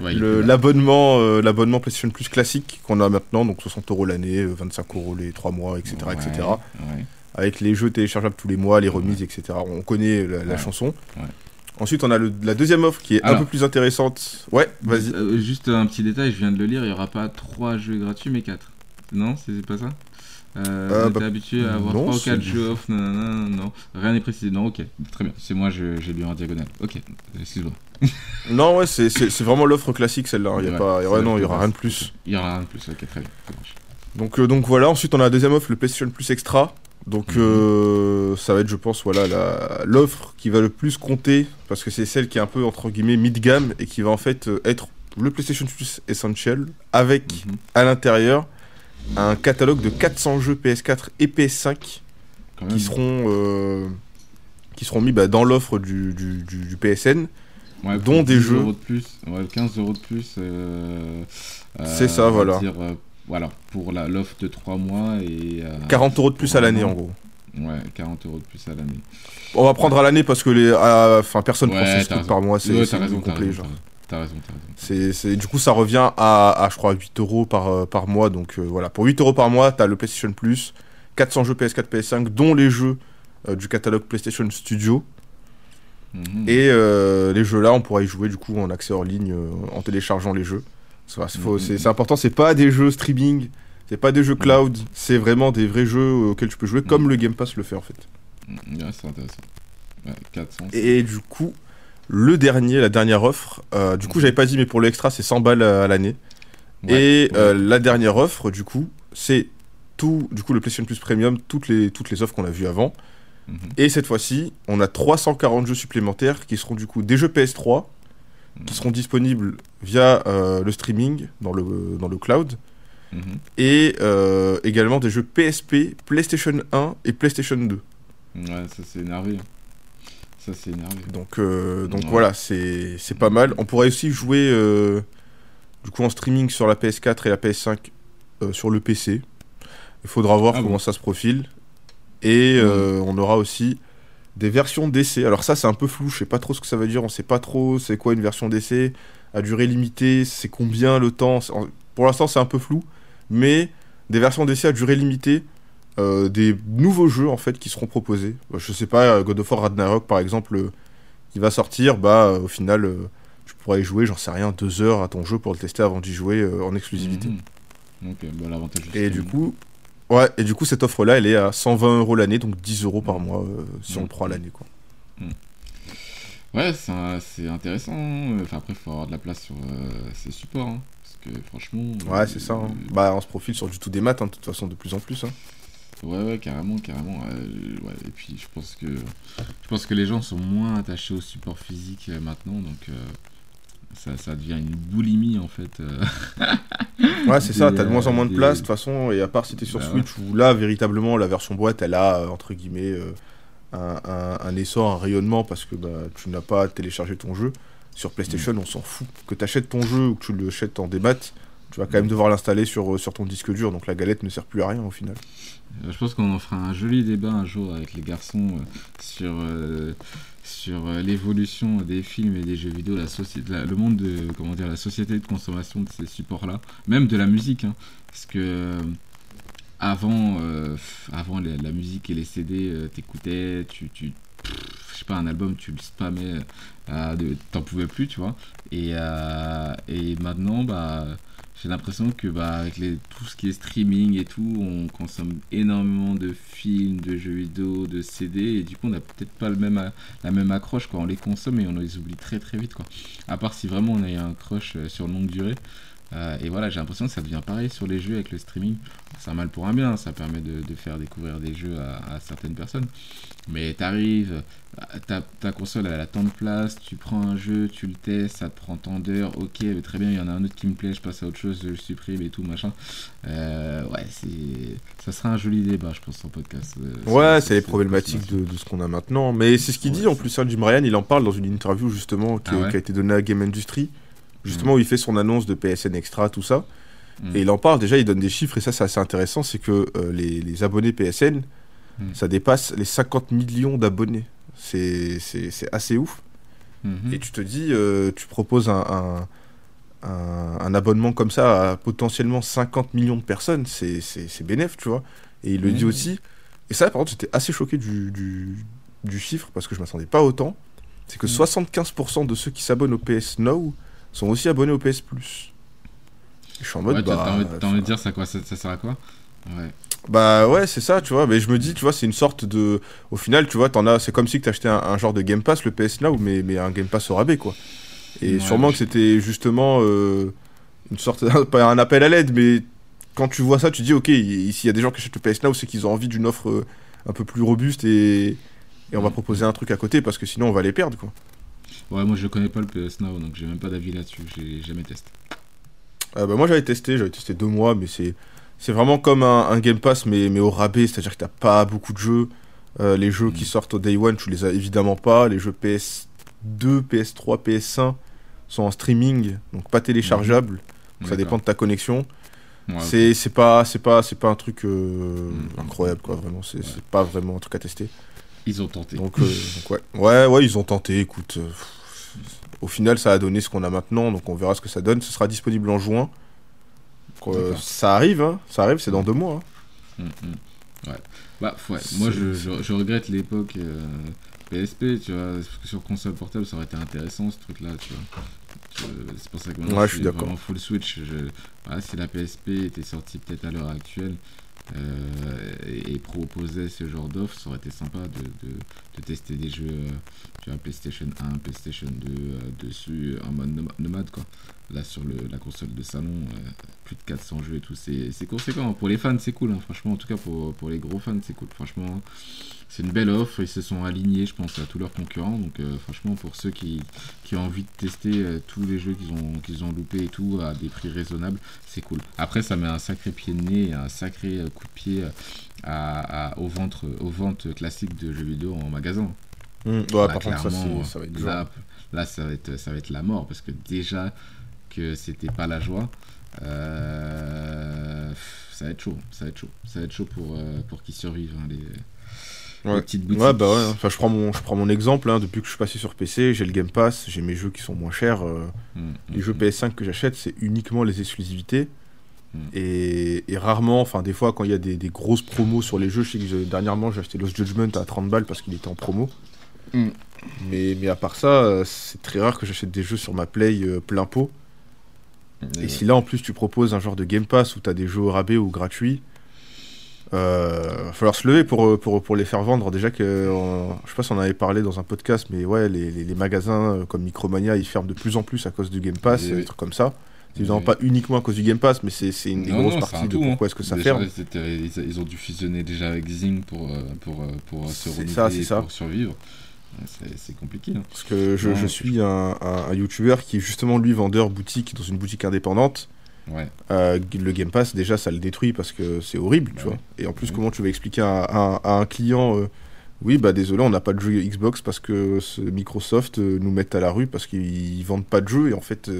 Ouais, l'abonnement euh, l'abonnement PlayStation Plus classique qu'on a maintenant, donc 60 euros l'année, euh, 25 euros les 3 mois, etc. Etc. Avec les jeux téléchargeables tous les mois, les remises, etc. On connaît la, la chanson. Ensuite, on a le- la deuxième offre qui est un peu plus intéressante. Ouais, vas-y. Euh, juste un petit détail, je viens de le lire, il y aura pas 3 jeux gratuits mais 4. Non, c'est pas ça? Euh, Euh, bah, habitué à avoir non, 3 ou 4 c'est- jeux off, non, non, non, non, rien n'est précisé. Non, ok, très bien, c'est moi, j'ai lu en diagonale. Ok, excuse-moi. Non, ouais, c'est- vraiment l'offre classique celle-là. hein. Il y a Ouais, pas, non, il y aura rien de plus. Il y aura rien de plus, ok, très bien. Donc, euh, donc voilà, ensuite on a la deuxième offre, le PlayStation Plus Extra. Donc euh, ça va être, je pense, voilà, l'offre qui va le plus compter, parce que c'est celle qui est un peu, entre guillemets, mid-gamme, et qui va en fait euh, être le PlayStation Plus Essential, avec Mhm. à l'intérieur un catalogue de 400 jeux PS4 et PS5 Quand même. qui seront, euh, qui seront mis bah, dans l'offre du, du- du- du PSN. Ouais, dont des 10 jeux. euros de plus, ouais, 15 euros de plus. C'est ça, voilà. dire, voilà, pour la- l'offre de 3 mois et. euh, 40 euros de plus à l'année en gros. Ouais, 40 euros de plus à l'année. On va prendre à l'année parce que les, enfin personne Ouais, prend 16 t'as trucs raison. par mois, c'est Ouais, complet. raison, genre. t'as raison, t'as raison. C'est, c'est- du coup, ça revient à, à, je crois, 8 euros par, euh, par mois. Donc euh, voilà, pour 8 euros par mois, t'as le PlayStation Plus, 400 jeux PS4, PS5, dont les jeux euh, du catalogue PlayStation Studio. Mhm. Et euh, les jeux là, on pourra y jouer du coup en accès hors ligne, euh, en téléchargeant les jeux. C'est, Mhm. c'est- c'est important, c'est pas des jeux streaming, c'est pas des jeux cloud, c'est vraiment des vrais jeux auxquels tu peux jouer, comme le Game Pass le fait en fait. C'est intéressant. Ouais, 400. Et du coup, le dernier, la dernière offre, euh, du coup, j'avais pas dit, mais pour le extra, c'est 100 balles à, l'année. Ouais, Et ouais. euh, la dernière offre, du coup, c'est tout, du coup, le PlayStation Plus Premium, toutes les, toutes les offres qu'on a vues avant. Mhm. Et cette fois-ci, on a 340 jeux supplémentaires qui seront du coup des jeux PS3 qui seront disponibles via euh, le streaming dans le, dans le cloud Mhm. et euh, également des jeux PSP, PlayStation 1 et PlayStation 2. Ouais, ça c'est énervé. Ça c'est énervé. Donc, euh, donc Ouais. voilà, c'est pas mal. On pourrait aussi jouer du coup en streaming sur la PS4 et la PS5 euh, sur le PC. Il faudra voir Ah comment bon ça se profile. Et euh, on aura aussi des versions d'essai. Alors ça c'est un peu flou, je sais pas trop ce que ça veut dire, on sait pas trop c'est quoi une version d'essai, à durée limitée, c'est combien le temps. Pour l'instant c'est un peu flou, mais des versions d'essai à durée limitée, euh, des nouveaux jeux en fait qui seront proposés. Euh, Je sais pas, euh, God of War Ragnarok par exemple, euh, qui va sortir, bah euh, au final tu pourrais y jouer, j'en sais rien, deux heures à ton jeu pour le tester avant d'y jouer en exclusivité. Ok, bah, Et du coup, ouais, et du coup cette offre là elle est à 120 euros l'année, donc 10 euros par mois euh, si on le Mhm. prend à l'année quoi. Ouais, c'est intéressant. Enfin, après, il faut avoir de la place sur euh, ces supports. hein. Parce que franchement. Ouais, c'est ça. hein. euh, Bah, on se profile sur du tout des maths, hein, de toute façon, de plus en plus. hein. Ouais, ouais, carrément, carrément. euh, ouais. Et puis, je pense que je pense que les gens sont moins attachés au support physique euh, maintenant, donc euh, ça, ça devient une boulimie en fait. euh. Ouais, c'est ça, t'as de moins en moins de place, de toute façon, et à part si t'es sur Bah Switch, où là, véritablement, la version boîte, elle a, euh, entre guillemets, euh, un, un- un essor, un rayonnement, parce que bah, tu n'as pas téléchargé ton jeu. Sur PlayStation, Mm. on s'en fout. Que t'achètes ton jeu ou que tu le achètes en démat, tu vas quand même devoir l'installer sur, sur ton disque dur, donc la galette ne sert plus à rien au final. Je pense qu'on en fera un joli débat un jour avec les garçons euh, sur, euh, sur euh, l'évolution des films et des jeux vidéo, la société, la- le monde de comment dire, la société de consommation de ces supports-là, même de la musique, hein, parce que euh, avant, euh, avant la, musique et les CD, t'écoutais, tu, tu pas, un album, tu le spammais, euh, t'en pouvais plus, tu vois, et, euh, et maintenant, bah j'ai l'impression que bah, avec les, tout ce qui est streaming et tout, on consomme énormément de films, de jeux vidéo, de CD, et du coup on n'a peut-être pas le même, la même accroche quand on les consomme et on les oublie très très vite. Quoi. À part si vraiment on a eu un crush euh, sur longue durée. Et voilà, j'ai l'impression que ça devient pareil sur les jeux avec le streaming. C'est un mal pour un bien, ça permet de, faire découvrir des jeux à, certaines personnes. Mais t'arrives, ta, ta console elle a tant de place, tu prends un jeu, tu le testes, ça te prend tant d'heures, ok, mais très bien, il y en a un autre qui me plaît, je passe à autre chose, je le supprime et tout, machin. Euh, ouais, c'est. Ça sera un joli débat, je pense, en podcast. euh, Ouais, c'est les problématiques de, de ce qu'on a maintenant. Mais c'est ce qu'il Ouais, dit en plus, hein, Jim Ryan, il en parle dans une interview justement qui, Ah ouais qui a été donnée à Game Industry, justement où il fait son annonce de PSN Extra, tout ça. Mm. Et il en parle déjà, il donne des chiffres, et ça c'est assez intéressant, c'est que euh, les, les abonnés PSN, Mm. ça dépasse les 50 millions d'abonnés. C'est assez ouf. Mhm. Et tu te dis, euh, tu proposes un, un, un- un abonnement comme ça à potentiellement 50 millions de personnes, c'est bénéf, tu vois. Et il le dit Mhm. aussi. Et ça, par contre, j'étais assez choqué du, du, du chiffre parce que je m'attendais pas autant. C'est que Mhm. 75% de ceux qui s'abonnent au PS Now sont aussi abonnés au PS Plus. Et Je suis en mode, Ouais, t'as- bah, t'as envie, de dire ça, quoi, ça, ça sert à quoi? Ouais. Bah ouais, c'est ça, tu vois. Mais je me dis, tu vois, c'est une sorte de. Au final, tu vois, t'en as. C'est comme si tu achetais un, un genre de Game Pass, le PS Now, mais, mais un Game Pass au rabais, quoi. Et Ouais, sûrement que c'était justement euh, une sorte. pas un appel à l'aide, mais quand tu vois ça, tu dis, ok, s'il y a des gens qui achètent le PS Now, c'est qu'ils ont envie d'une offre euh, un peu plus robuste et. Et on va proposer un truc à côté parce que sinon on va les perdre, quoi. Ouais, moi je connais pas le PS Now, donc j'ai même pas d'avis là-dessus, j'ai jamais testé. Euh, bah, moi j'avais testé, j'avais testé deux mois, mais c'est c'est vraiment comme un, un Game Pass, mais, mais au rabais, c'est-à-dire que t'as pas beaucoup de jeux. Euh, les jeux qui Mm. sortent au Day One, tu les as évidemment pas. Les jeux PS2, PS3, PS1 sont en streaming, donc pas téléchargeables. Donc ça dépend de ta connexion. Ouais, C'est pas c'est pas c'est pas un truc euh, Mm. incroyable quoi, vraiment. C'est Ouais. pas vraiment un truc à tester. Ils ont tenté. Donc, euh, donc ouais. ouais, ils ont tenté. Écoute, au final, ça a donné ce qu'on a maintenant, donc on verra ce que ça donne. Ce sera disponible en juin. Euh, ça arrive, hein, ça arrive, c'est dans deux mois. hein. Mm, mm. Ouais. Bah, ouais. Moi, je, je, je regrette l'époque euh, PSP, tu vois. Parce que sur console portable, ça aurait été intéressant ce truc-là, tu vois. C'est pour ça que maintenant, Ouais, je suis vraiment full Switch. Je... Voilà, si la PSP était sortie peut-être à l'heure actuelle euh, et, et proposait ce genre d'offre, ça aurait été sympa de, de, de tester des jeux, euh, tu vois, PlayStation 1, PlayStation 2 euh, dessus en mode nom- nomade, quoi. Là, sur le, la console de salon, euh, plus de 400 jeux et tout, c'est conséquent. Pour les fans, c'est cool, hein, franchement. En tout cas, pour, pour les gros fans, c'est cool. Franchement, c'est une belle offre. Ils se sont alignés, je pense, à tous leurs concurrents. Donc, euh, franchement, pour ceux qui, qui ont envie de tester euh, tous les jeux qu'ils ont, qu'ils ont loupés et tout, à des prix raisonnables, c'est cool. Après, ça met un sacré pied de nez un sacré coup de pied à, à- aux, ventes, aux ventes classiques de jeux vidéo en magasin. Mm. Ouais, Là, par contre, ça, ça va être. Là, là, ça, va être, ça va être la mort parce que déjà que c'était pas la joie, euh, ça va être chaud. Ça va être chaud. Ça va être chaud pour, euh, pour qu'ils survivent, hein, les, les petites boutiques. Ouais, bah ouais. Enfin, je prends mon, je prends mon exemple. hein, depuis que je suis passé sur PC, j'ai le Game Pass, j'ai mes jeux qui sont moins chers. euh, Mm, les mm, jeux mm. PS5 que j'achète, c'est uniquement les exclusivités. Et, et rarement, enfin, des fois, quand il y a des, des grosses promos sur les jeux, je sais que dernièrement, j'ai acheté Lost Judgment à 30 balles parce qu'il était en promo. Mais, mais à part ça, c'est très rare que j'achète des jeux sur ma Play plein pot. Et si là, en plus, tu proposes un genre de Game Pass où tu as des jeux au rabais ou gratuits, Euh, va falloir se lever pour, pour, pour les faire vendre. Déjà que, euh, je sais pas si on avait parlé dans un podcast, mais ouais, les, les, les magasins euh, comme Micromania, ils ferment de plus en plus à cause du Game Pass, Oui, et oui. des trucs comme ça. C'est évidemment Oui. pas uniquement à cause du Game Pass, mais c'est une Non, grosses non, un de hein. pourquoi est-ce que ça Déjà, ferme. ils, ils ont dû fusionner déjà avec Zing pour, euh, pour, euh, pour se renouveler et ça. pour survivre. C'est compliqué. hein. Parce que je, suis un, un, un YouTuber qui est justement lui vendeur boutique dans une boutique indépendante. Ouais. Euh, le Game Pass, déjà, ça le détruit parce que c'est horrible, Bah tu vois. oui. Et en plus, Oui. comment tu vas expliquer à, à- à un client, euh, oui, bah désolé, on n'a pas de jeu Xbox parce que ce Microsoft euh, nous met à la rue parce qu'ils vendent pas de jeux et en fait,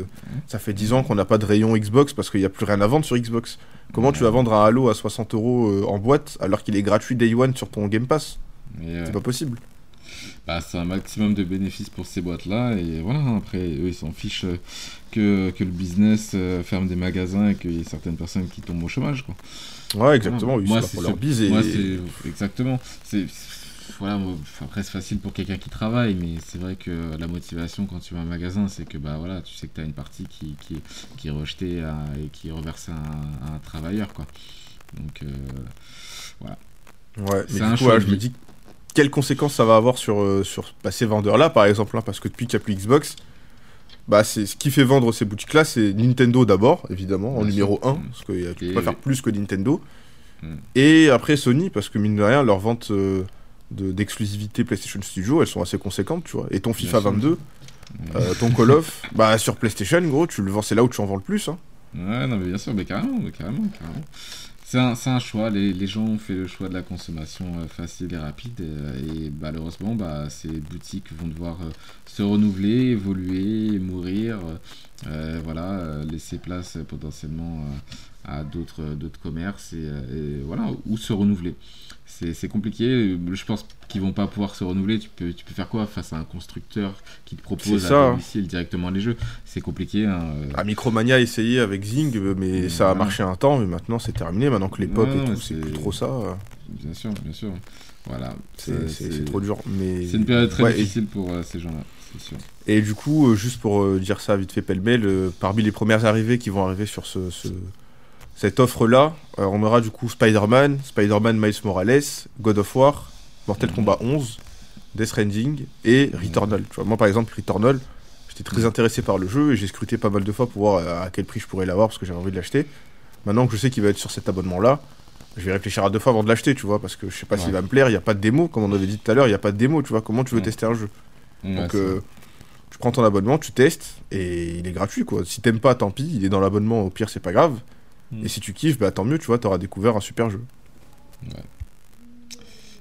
ça fait 10 ans qu'on n'a pas de rayon Xbox parce qu'il n'y a plus rien à vendre sur Xbox. Comment tu vas vendre un Halo à 60 euros en boîte alors qu'il est gratuit Day One sur ton Game Pass? C'est pas possible. Bah, c'est un maximum de bénéfices pour ces boîtes-là. Et voilà, hein, après, eux, ils s'en fichent euh, que, que le business euh, ferme des magasins et qu'il y ait certaines personnes qui tombent au chômage. Quoi. Ouais, exactement, oui, Moi, c'est leur bise et... Moi, c'est exactement. C'est voilà. après, c'est facile pour quelqu'un qui travaille, mais c'est vrai que la motivation quand tu vas à un magasin, c'est que bah voilà, tu sais que tu as une partie qui, qui, qui est rejetée à- et qui est reversée à un, à un travailleur, quoi. Donc euh, Ouais, C'est mais un du coup, ouais, je me dis quelles conséquences ça va avoir sur, euh, sur bah, ces vendeurs-là, par exemple, hein, parce que depuis qu'il n'y a plus Xbox, bah, c'est ce qui fait vendre ces boutiques-là, c'est Nintendo d'abord, évidemment, en numéro sûr. 1, Mm. parce que y a- tu peux pas faire plus que Nintendo. Mm. Et après Sony, parce que mine de rien, leurs ventes euh, de- d'exclusivité PlayStation Studio, elles sont assez conséquentes, tu vois. Et ton FIFA sûr. 22, euh, ton Call of, bah sur PlayStation, gros, tu le vends, c'est là où tu en vends le plus. Hein. Ouais, non, mais bien sûr, mais carrément, mais carrément, carrément. C'est un, choix, les, gens ont fait le choix de la consommation euh, facile et rapide, euh, et malheureusement, bah, ces boutiques vont devoir euh, se renouveler, évoluer, mourir, voilà, laisser place potentiellement à d'autres commerces, et, voilà, ou se renouveler. C'est compliqué, je pense qu'ils vont pas pouvoir se renouveler, tu peux, tu peux faire quoi face à un constructeur qui te propose C'est à ça, domicile directement les jeux? C'est compliqué, hein, euh, Ah, Micromania a essayé avec Zing, mais ça a marché un temps, mais maintenant c'est terminé. Maintenant que les pop Ouais, et tout, c'est plus trop ça. Bien sûr, bien sûr. Voilà. C'est trop dur. Mais... C'est une période très Ouais, et- difficile pour euh, ces gens-là, c'est sûr. Et, du coup, euh, juste pour euh, dire ça vite fait pêle-mêle, euh, parmi les premières arrivées qui vont arriver sur ce, ce- cette offre-là, euh, on aura du coup Spider-Man, Spider-Man Miles Morales, God of War, Mortal. Kombat 11, Death Stranding et Returnal. Tu vois, moi par exemple, Returnal, j'étais très Mhm. intéressé par le jeu et j'ai scruté pas mal de fois pour voir euh, à quel prix je pourrais l'avoir parce que j'avais envie de l'acheter. Maintenant que je sais qu'il va être sur cet abonnement-là, je vais réfléchir à deux fois avant de l'acheter, tu vois, parce que je sais pas s'il Ouais. va me plaire, il n'y a pas de démo, comme on avait dit tout à l'heure, il n'y a pas de démo, tu vois, comment tu veux Ouais. tester un jeu? Ouais, donc euh, tu prends ton abonnement, tu testes et il est gratuit quoi. Si t'aimes pas, tant pis, il est dans l'abonnement, au pire c'est pas grave. Mm. Et si tu kiffes, bah tant mieux, tu vois, t'auras découvert un super jeu.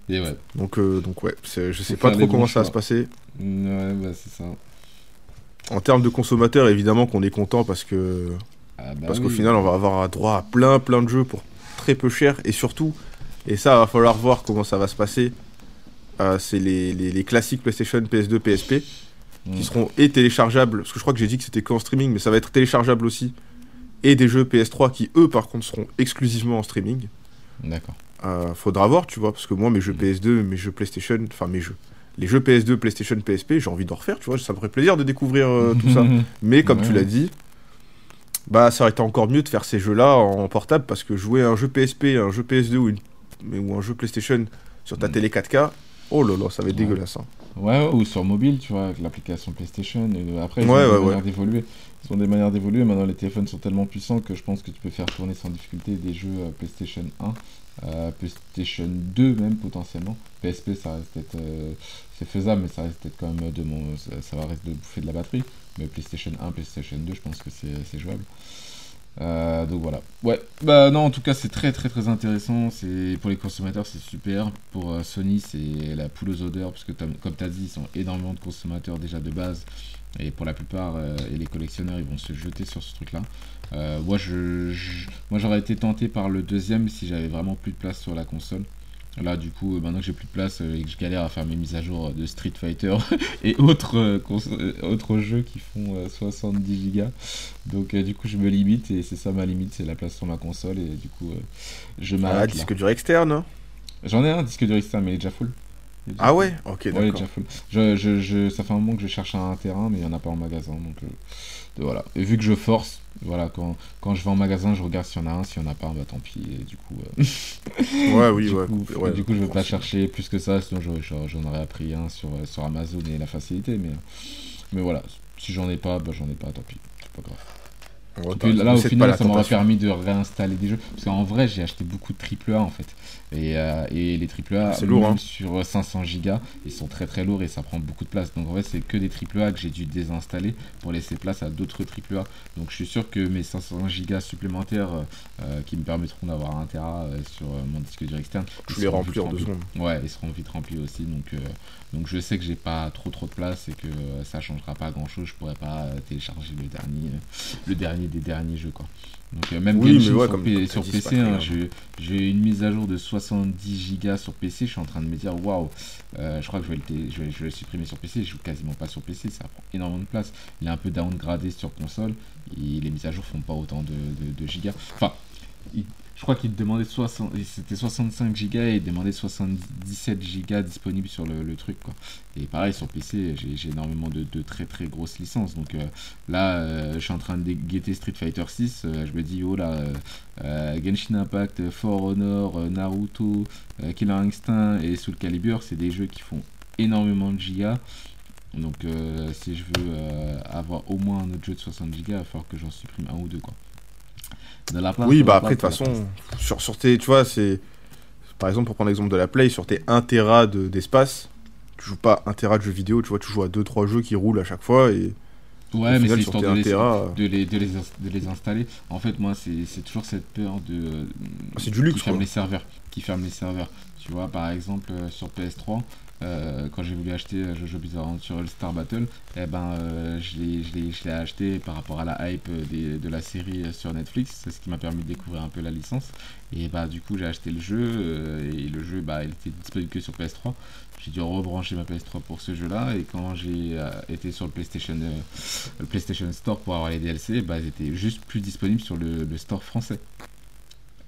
Et ouais. Donc, euh, donc ouais, je sais pas trop comment ça va se passer. Ouais, bah c'est ça. En termes de consommateurs, évidemment qu'on est content parce que Ah, bah parce oui. qu'au final, on va avoir droit à plein plein de jeux pour très peu cher et surtout, et ça va falloir voir comment ça va se passer. euh, c'est les, les, les classiques PlayStation, PS2, PSP qui seront et téléchargeables, parce que je crois que j'ai dit que c'était qu'en streaming, mais ça va être téléchargeable aussi, et des jeux PS3 qui eux par contre seront exclusivement en streaming. D'accord. Euh, faudra voir, tu vois, parce que moi mes jeux Mm. PS2, mes jeux PlayStation, enfin mes jeux, les jeux PS2, PlayStation, PSP, j'ai envie d'en refaire, tu vois, ça me ferait plaisir de découvrir euh, tout ça. Mais comme tu l'as dit, bah ça aurait été encore mieux de faire ces jeux-là en portable, parce que jouer un jeu PSP, un jeu PS2 ou, une- mais- ou un jeu PlayStation sur ta Mm. télé 4K, oh là là, ça va être Ouais. dégueulasse. hein. Ouais, ou sur mobile, tu vois, avec l'application PlayStation. Et après, ils Ouais, ont ouais, des manières d'évoluer. Ils ont des manières d'évoluer. Maintenant, les téléphones sont tellement puissants que je pense que tu peux faire tourner sans difficulté des jeux euh, PlayStation 1, euh, PlayStation 2 même potentiellement. PSP, ça reste peut-être, euh, c'est faisable, mais ça reste peut-être quand même de mon, ça, va rester de bouffer de la batterie. Mais PlayStation 1, PlayStation 2, je pense que c'est jouable. Euh, donc voilà. Ouais. Bah non, en tout cas, c'est très très très intéressant. C'est pour les consommateurs, c'est super. Pour Sony, c'est la poule aux odeurs parce que t'as- comme tu as dit, ils sont énormément de consommateurs déjà de base. Et pour la plupart, euh, et les collectionneurs, ils vont se jeter sur ce truc-là. Euh, moi, je, je- moi, j'aurais été tenté par le deuxième si j'avais vraiment plus de place sur la console. Là, du coup, euh, maintenant que j'ai plus de place et que je galère à faire mes mises à jour de Street Fighter et autres, euh, autres jeux qui font euh, 70 gigas, donc euh, du coup, je me limite et c'est ça ma limite, c'est la place sur ma console et du coup, je Ah, m'arrête là. disque dur externe. hein. J'en ai un disque dur externe, mais il est déjà full. Ah ouais Ok, d'accord. Je, je, je- ça fait un moment que je cherche un terrain, mais il n'y en a pas en magasin. Donc, euh, voilà. Et vu que je force, voilà, quand, quand je vais en magasin, je regarde s'il y en a un. S'il n'y en a pas, bah tant pis. Et du coup, euh, Ouais, oui, du, ouais. coup, ouais. du coup, je ne vais pas chercher plus que ça, sinon j'en aurais appris un sur, euh, sur Amazon et la facilité. Mais, mais voilà, si j'en ai pas, bah j'en ai pas, tant pis. C'est pas grave. Ouais, puis là, au final, ça m'aura tentation. permis de réinstaller des jeux. Parce qu'en vrai, j'ai acheté beaucoup de AAA en fait. Et, euh, et les AAA, C'est lourd, même hein. sur 500 Go, ils sont très très lourds et ça prend beaucoup de place. Donc en fait, c'est que des AAA que j'ai dû désinstaller pour laisser place à d'autres AAA. Donc je suis sûr que mes 500 Go supplémentaires euh, euh, qui me permettront d'avoir un Tera sur mon disque dur externe, ils les remplis en deux secondes. Ouais, ils seront vite remplis aussi. Donc, euh, donc je sais que j'ai pas trop trop de place et que ça changera pas grand chose. Je pourrais pas télécharger le dernier, le dernier des derniers jeux quoi. Donc même Oui, Genshin mais ouais, sur, comme- P- comme sur t'as dit, c'est PC, hein, j'ai j'ai une mise à jour de 70 Go sur PC. Je suis en train de me dire waouh, euh, je crois que je vais, le je, supprimer sur PC. Je joue quasiment pas sur PC, ça prend énormément de place. Il est un peu downgradé sur console et les mises à jour font pas autant de, gigas. Enfin, je crois qu'il demandait 60, c'était 65 Go et il demandait 77 Go disponibles sur le, truc quoi. Et pareil sur PC, j'ai énormément de, très très grosses licences. Donc euh, là, euh, je suis en train de guetter Street Fighter 6. je me dis oh là, euh, euh, Genshin Impact, For Honor, euh, Naruto, euh, Killer Instinct et Soul Calibur, c'est des jeux qui font énormément de gigas. Donc euh, si je veux euh, avoir au moins un autre jeu de 60 gigas, il va falloir que j'en supprime un ou deux quoi. De la place, Oui, bah après, de toute façon, sur, sur tes. Tu vois, c'est. Par exemple, pour prendre l'exemple de la Play, sur tes 1 Tera de- d'espace, tu joues pas 1 Tera de jeux vidéo, tu vois, tu joues à 2-3 jeux qui roulent à chaque fois et. Ouais, mais c'est histoire de 1 les, Tera. de, les, de, les, ins- de les installer. En fait, moi, c'est toujours cette peur de. C'est du luxe, qui ferme quoi. les serveurs. Qui ferme les serveurs. Tu vois, par exemple, euh, sur PS3, euh, quand j'ai voulu acheter euh, Jojo Bizarre Adventure All Star Battle, eh ben, euh, je l'ai- acheté par rapport à la hype des- de la série sur Netflix. C'est ce qui m'a permis de découvrir un peu la licence. Et bah, du coup, j'ai acheté le jeu. et le jeu, bah, il était disponible que sur PS3. J'ai dû rebrancher ma PS3 pour ce jeu-là. Et quand j'ai été sur le PlayStation, le PlayStation Store pour avoir les DLC, bah, ils étaient juste plus disponibles sur le, le store français.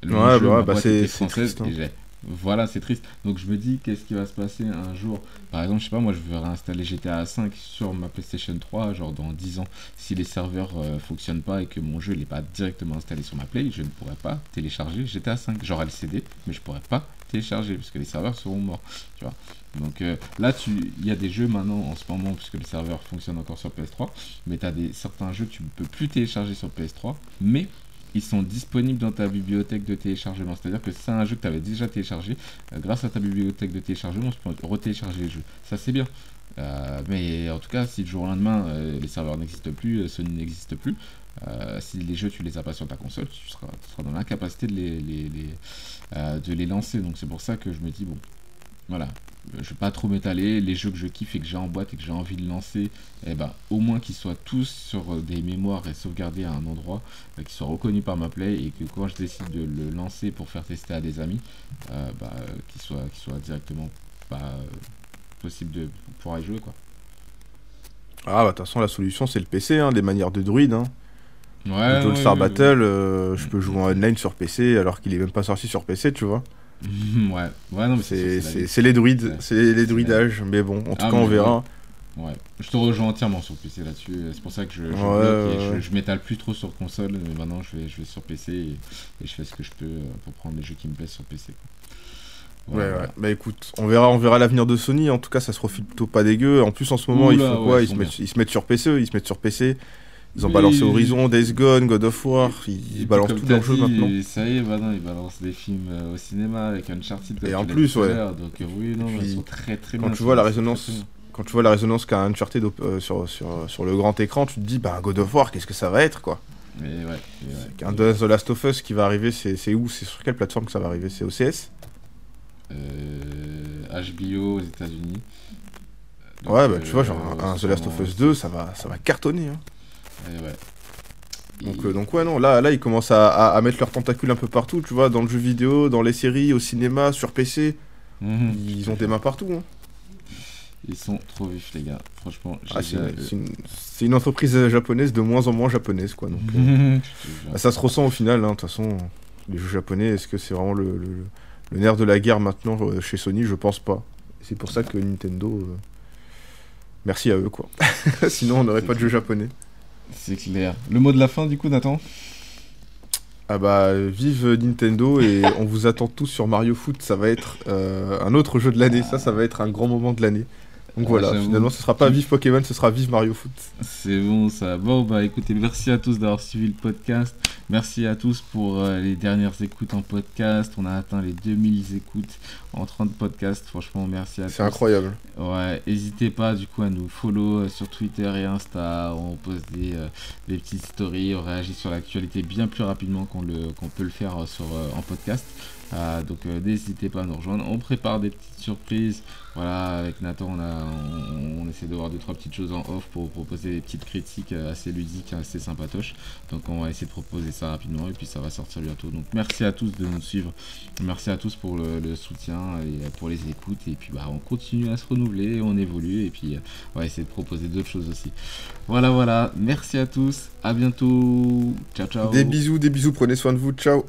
Le Ouais, jeu, bah bah c'est- française triste, hein. et Voilà, c'est triste. Donc je me dis, qu'est-ce qui va se passer un jour? Par exemple, je sais pas, moi je veux réinstaller GTA 5 sur ma PlayStation 3, genre dans 10 ans. Si les serveurs euh, fonctionnent pas et que mon jeu n'est pas directement installé sur ma Play, je ne pourrais pas télécharger GTA 5. J'aurai le CD, mais je pourrais pas télécharger parce que les serveurs seront morts. Tu vois Donc euh, là, tu- il y a des jeux maintenant en ce moment, puisque les serveurs fonctionnent encore sur PS3, mais tu as des, certains jeux que tu ne peux plus télécharger sur PS3, mais ils sont disponibles dans ta bibliothèque de téléchargement. C'est-à-dire que c'est un jeu que tu avais déjà téléchargé, euh, grâce à ta bibliothèque de téléchargement, tu peux retélécharger les jeux. Ça, c'est bien. Euh, mais en tout cas, si du jour au lendemain, euh, les serveurs n'existent plus, Sony n'existe plus, si les jeux tu les as pas sur ta console, tu seras, dans l'incapacité de les, de les lancer. Donc c'est pour ça que je me dis, bon, voilà, je vais pas trop m'étaler. Les jeux que je kiffe et que j'ai en boîte et que j'ai envie de lancer, eh ben, au moins qu'ils soient tous sur euh, des mémoires et sauvegardés à un endroit, euh, qu'ils soient reconnus par ma play et que quand je décide de le lancer pour faire tester à des amis, euh, bah, qu'ils soient, qu'ils soient directement bah, euh, possible de pouvoir y jouer quoi. Ah, bah, de toute façon, la solution, c'est le PC, hein, les manières de druide. Hein. Ouais. Le ouais, Star ouais, Battle, euh, je peux jouer en online sur PC alors qu'il est même pas sorti sur PC, tu vois. ouais. Ouais, non, mais C'est les druides, Ouais. c'est les druidages. Mais bon, en tout Ah, cas, on verra. Ouais, je te rejoins entièrement sur PC là-dessus. C'est pour ça que je, je Ouais, je, m'étale plus trop sur console. Mais maintenant, je vais, je vais sur PC et, et je fais ce que je peux euh, pour prendre les jeux qui me plaisent sur PC. quoi. Ouais, ouais. Bah écoute, on verra, on verra l'avenir de Sony. En tout cas, ça se profile plutôt pas dégueu. En plus, en ce moment, ils Oula, font quoi? ils, ils se mettent, ils se mettent sur PC, ils se mettent sur PC. Ils ont Oui. balancé Horizon, Days Gone, God of War. Ils, balancent leurs jeux dit, maintenant. Ça y est, maintenant, ils balancent des films euh, au cinéma avec Uncharted. Et en plus, tout ouais. Donc, euh, oui, non, puis, ils sont très très quand bien. tu vois la résonance-. Quand tu vois la résonance qu'a Uncharted euh, sur, sur, sur le grand écran, tu te dis, bah God of War, qu'est-ce que ça va être quoi Mais ouais. Un The Last of Us qui va arriver, c'est où C'est sur quelle plateforme que ça va arriver? C'est OCS Euh, HBO aux États-Unis. Ouais, bah tu vois, genre un, un The Last of Us 2, ça va, ça va cartonner. hein. Et ouais. Donc, euh, donc ouais, non, là, là ils commencent à, à- à mettre leurs tentacules un peu partout, tu vois, dans le jeu vidéo, dans les séries, au cinéma, sur PC. Mhm. Ils ont des mains partout. hein. Ils sont trop vifs, les gars. Franchement, Ah, c'est déjà- c'est une, une entreprise euh, japonaise de moins en moins japonaise, quoi. Donc, euh, bah, ça se ressent au final, hein, de toute façon. Les jeux japonais, est-ce que c'est vraiment le, le- le nerf de la guerre maintenant euh, chez Sony? Je pense pas. c'est pour ça que Nintendo. euh, Merci à eux, quoi. Sinon, on n'aurait pas de jeu japonais. C'est clair. Le mot de la fin, du coup, Nathan? Ah bah, vive Nintendo et on vous attend tous sur Mario Foot. Ça va être euh, un autre jeu de l'année. Ça, ça va être un grand moment de l'année. Donc Ah, voilà, finalement, ce sera pas vive Pokémon, ce sera vive Mario Foot. C'est bon ça. Bon bah écoutez, merci à tous d'avoir suivi le podcast. Merci à tous pour euh, les dernières écoutes en podcast. On a atteint les 2000 écoutes en 30 podcasts. Franchement, merci à tous. C'est incroyable. Ouais, n'hésitez pas du coup à nous follow euh, sur Twitter et Insta. On poste des, euh, des petites stories, on réagit sur l'actualité bien plus rapidement qu'on peut le faire sur euh, en podcast. Euh, donc euh, n'hésitez pas à nous rejoindre. On prépare des petites surprises. Voilà, avec Nathan, on, a, on, essaie de voir deux trois petites choses en off pour proposer des petites critiques euh, assez ludiques, assez sympatoches. Donc on va essayer de proposer ça rapidement et puis ça va sortir bientôt. Donc merci à tous de nous suivre. Merci à tous pour le, le soutien et pour les écoutes. Et puis bah on continue à se renouveler, on évolue et puis euh, on va essayer de proposer d'autres choses aussi. Voilà voilà, merci à tous, à bientôt. Ciao ciao. Des bisous, des bisous, prenez soin de vous, ciao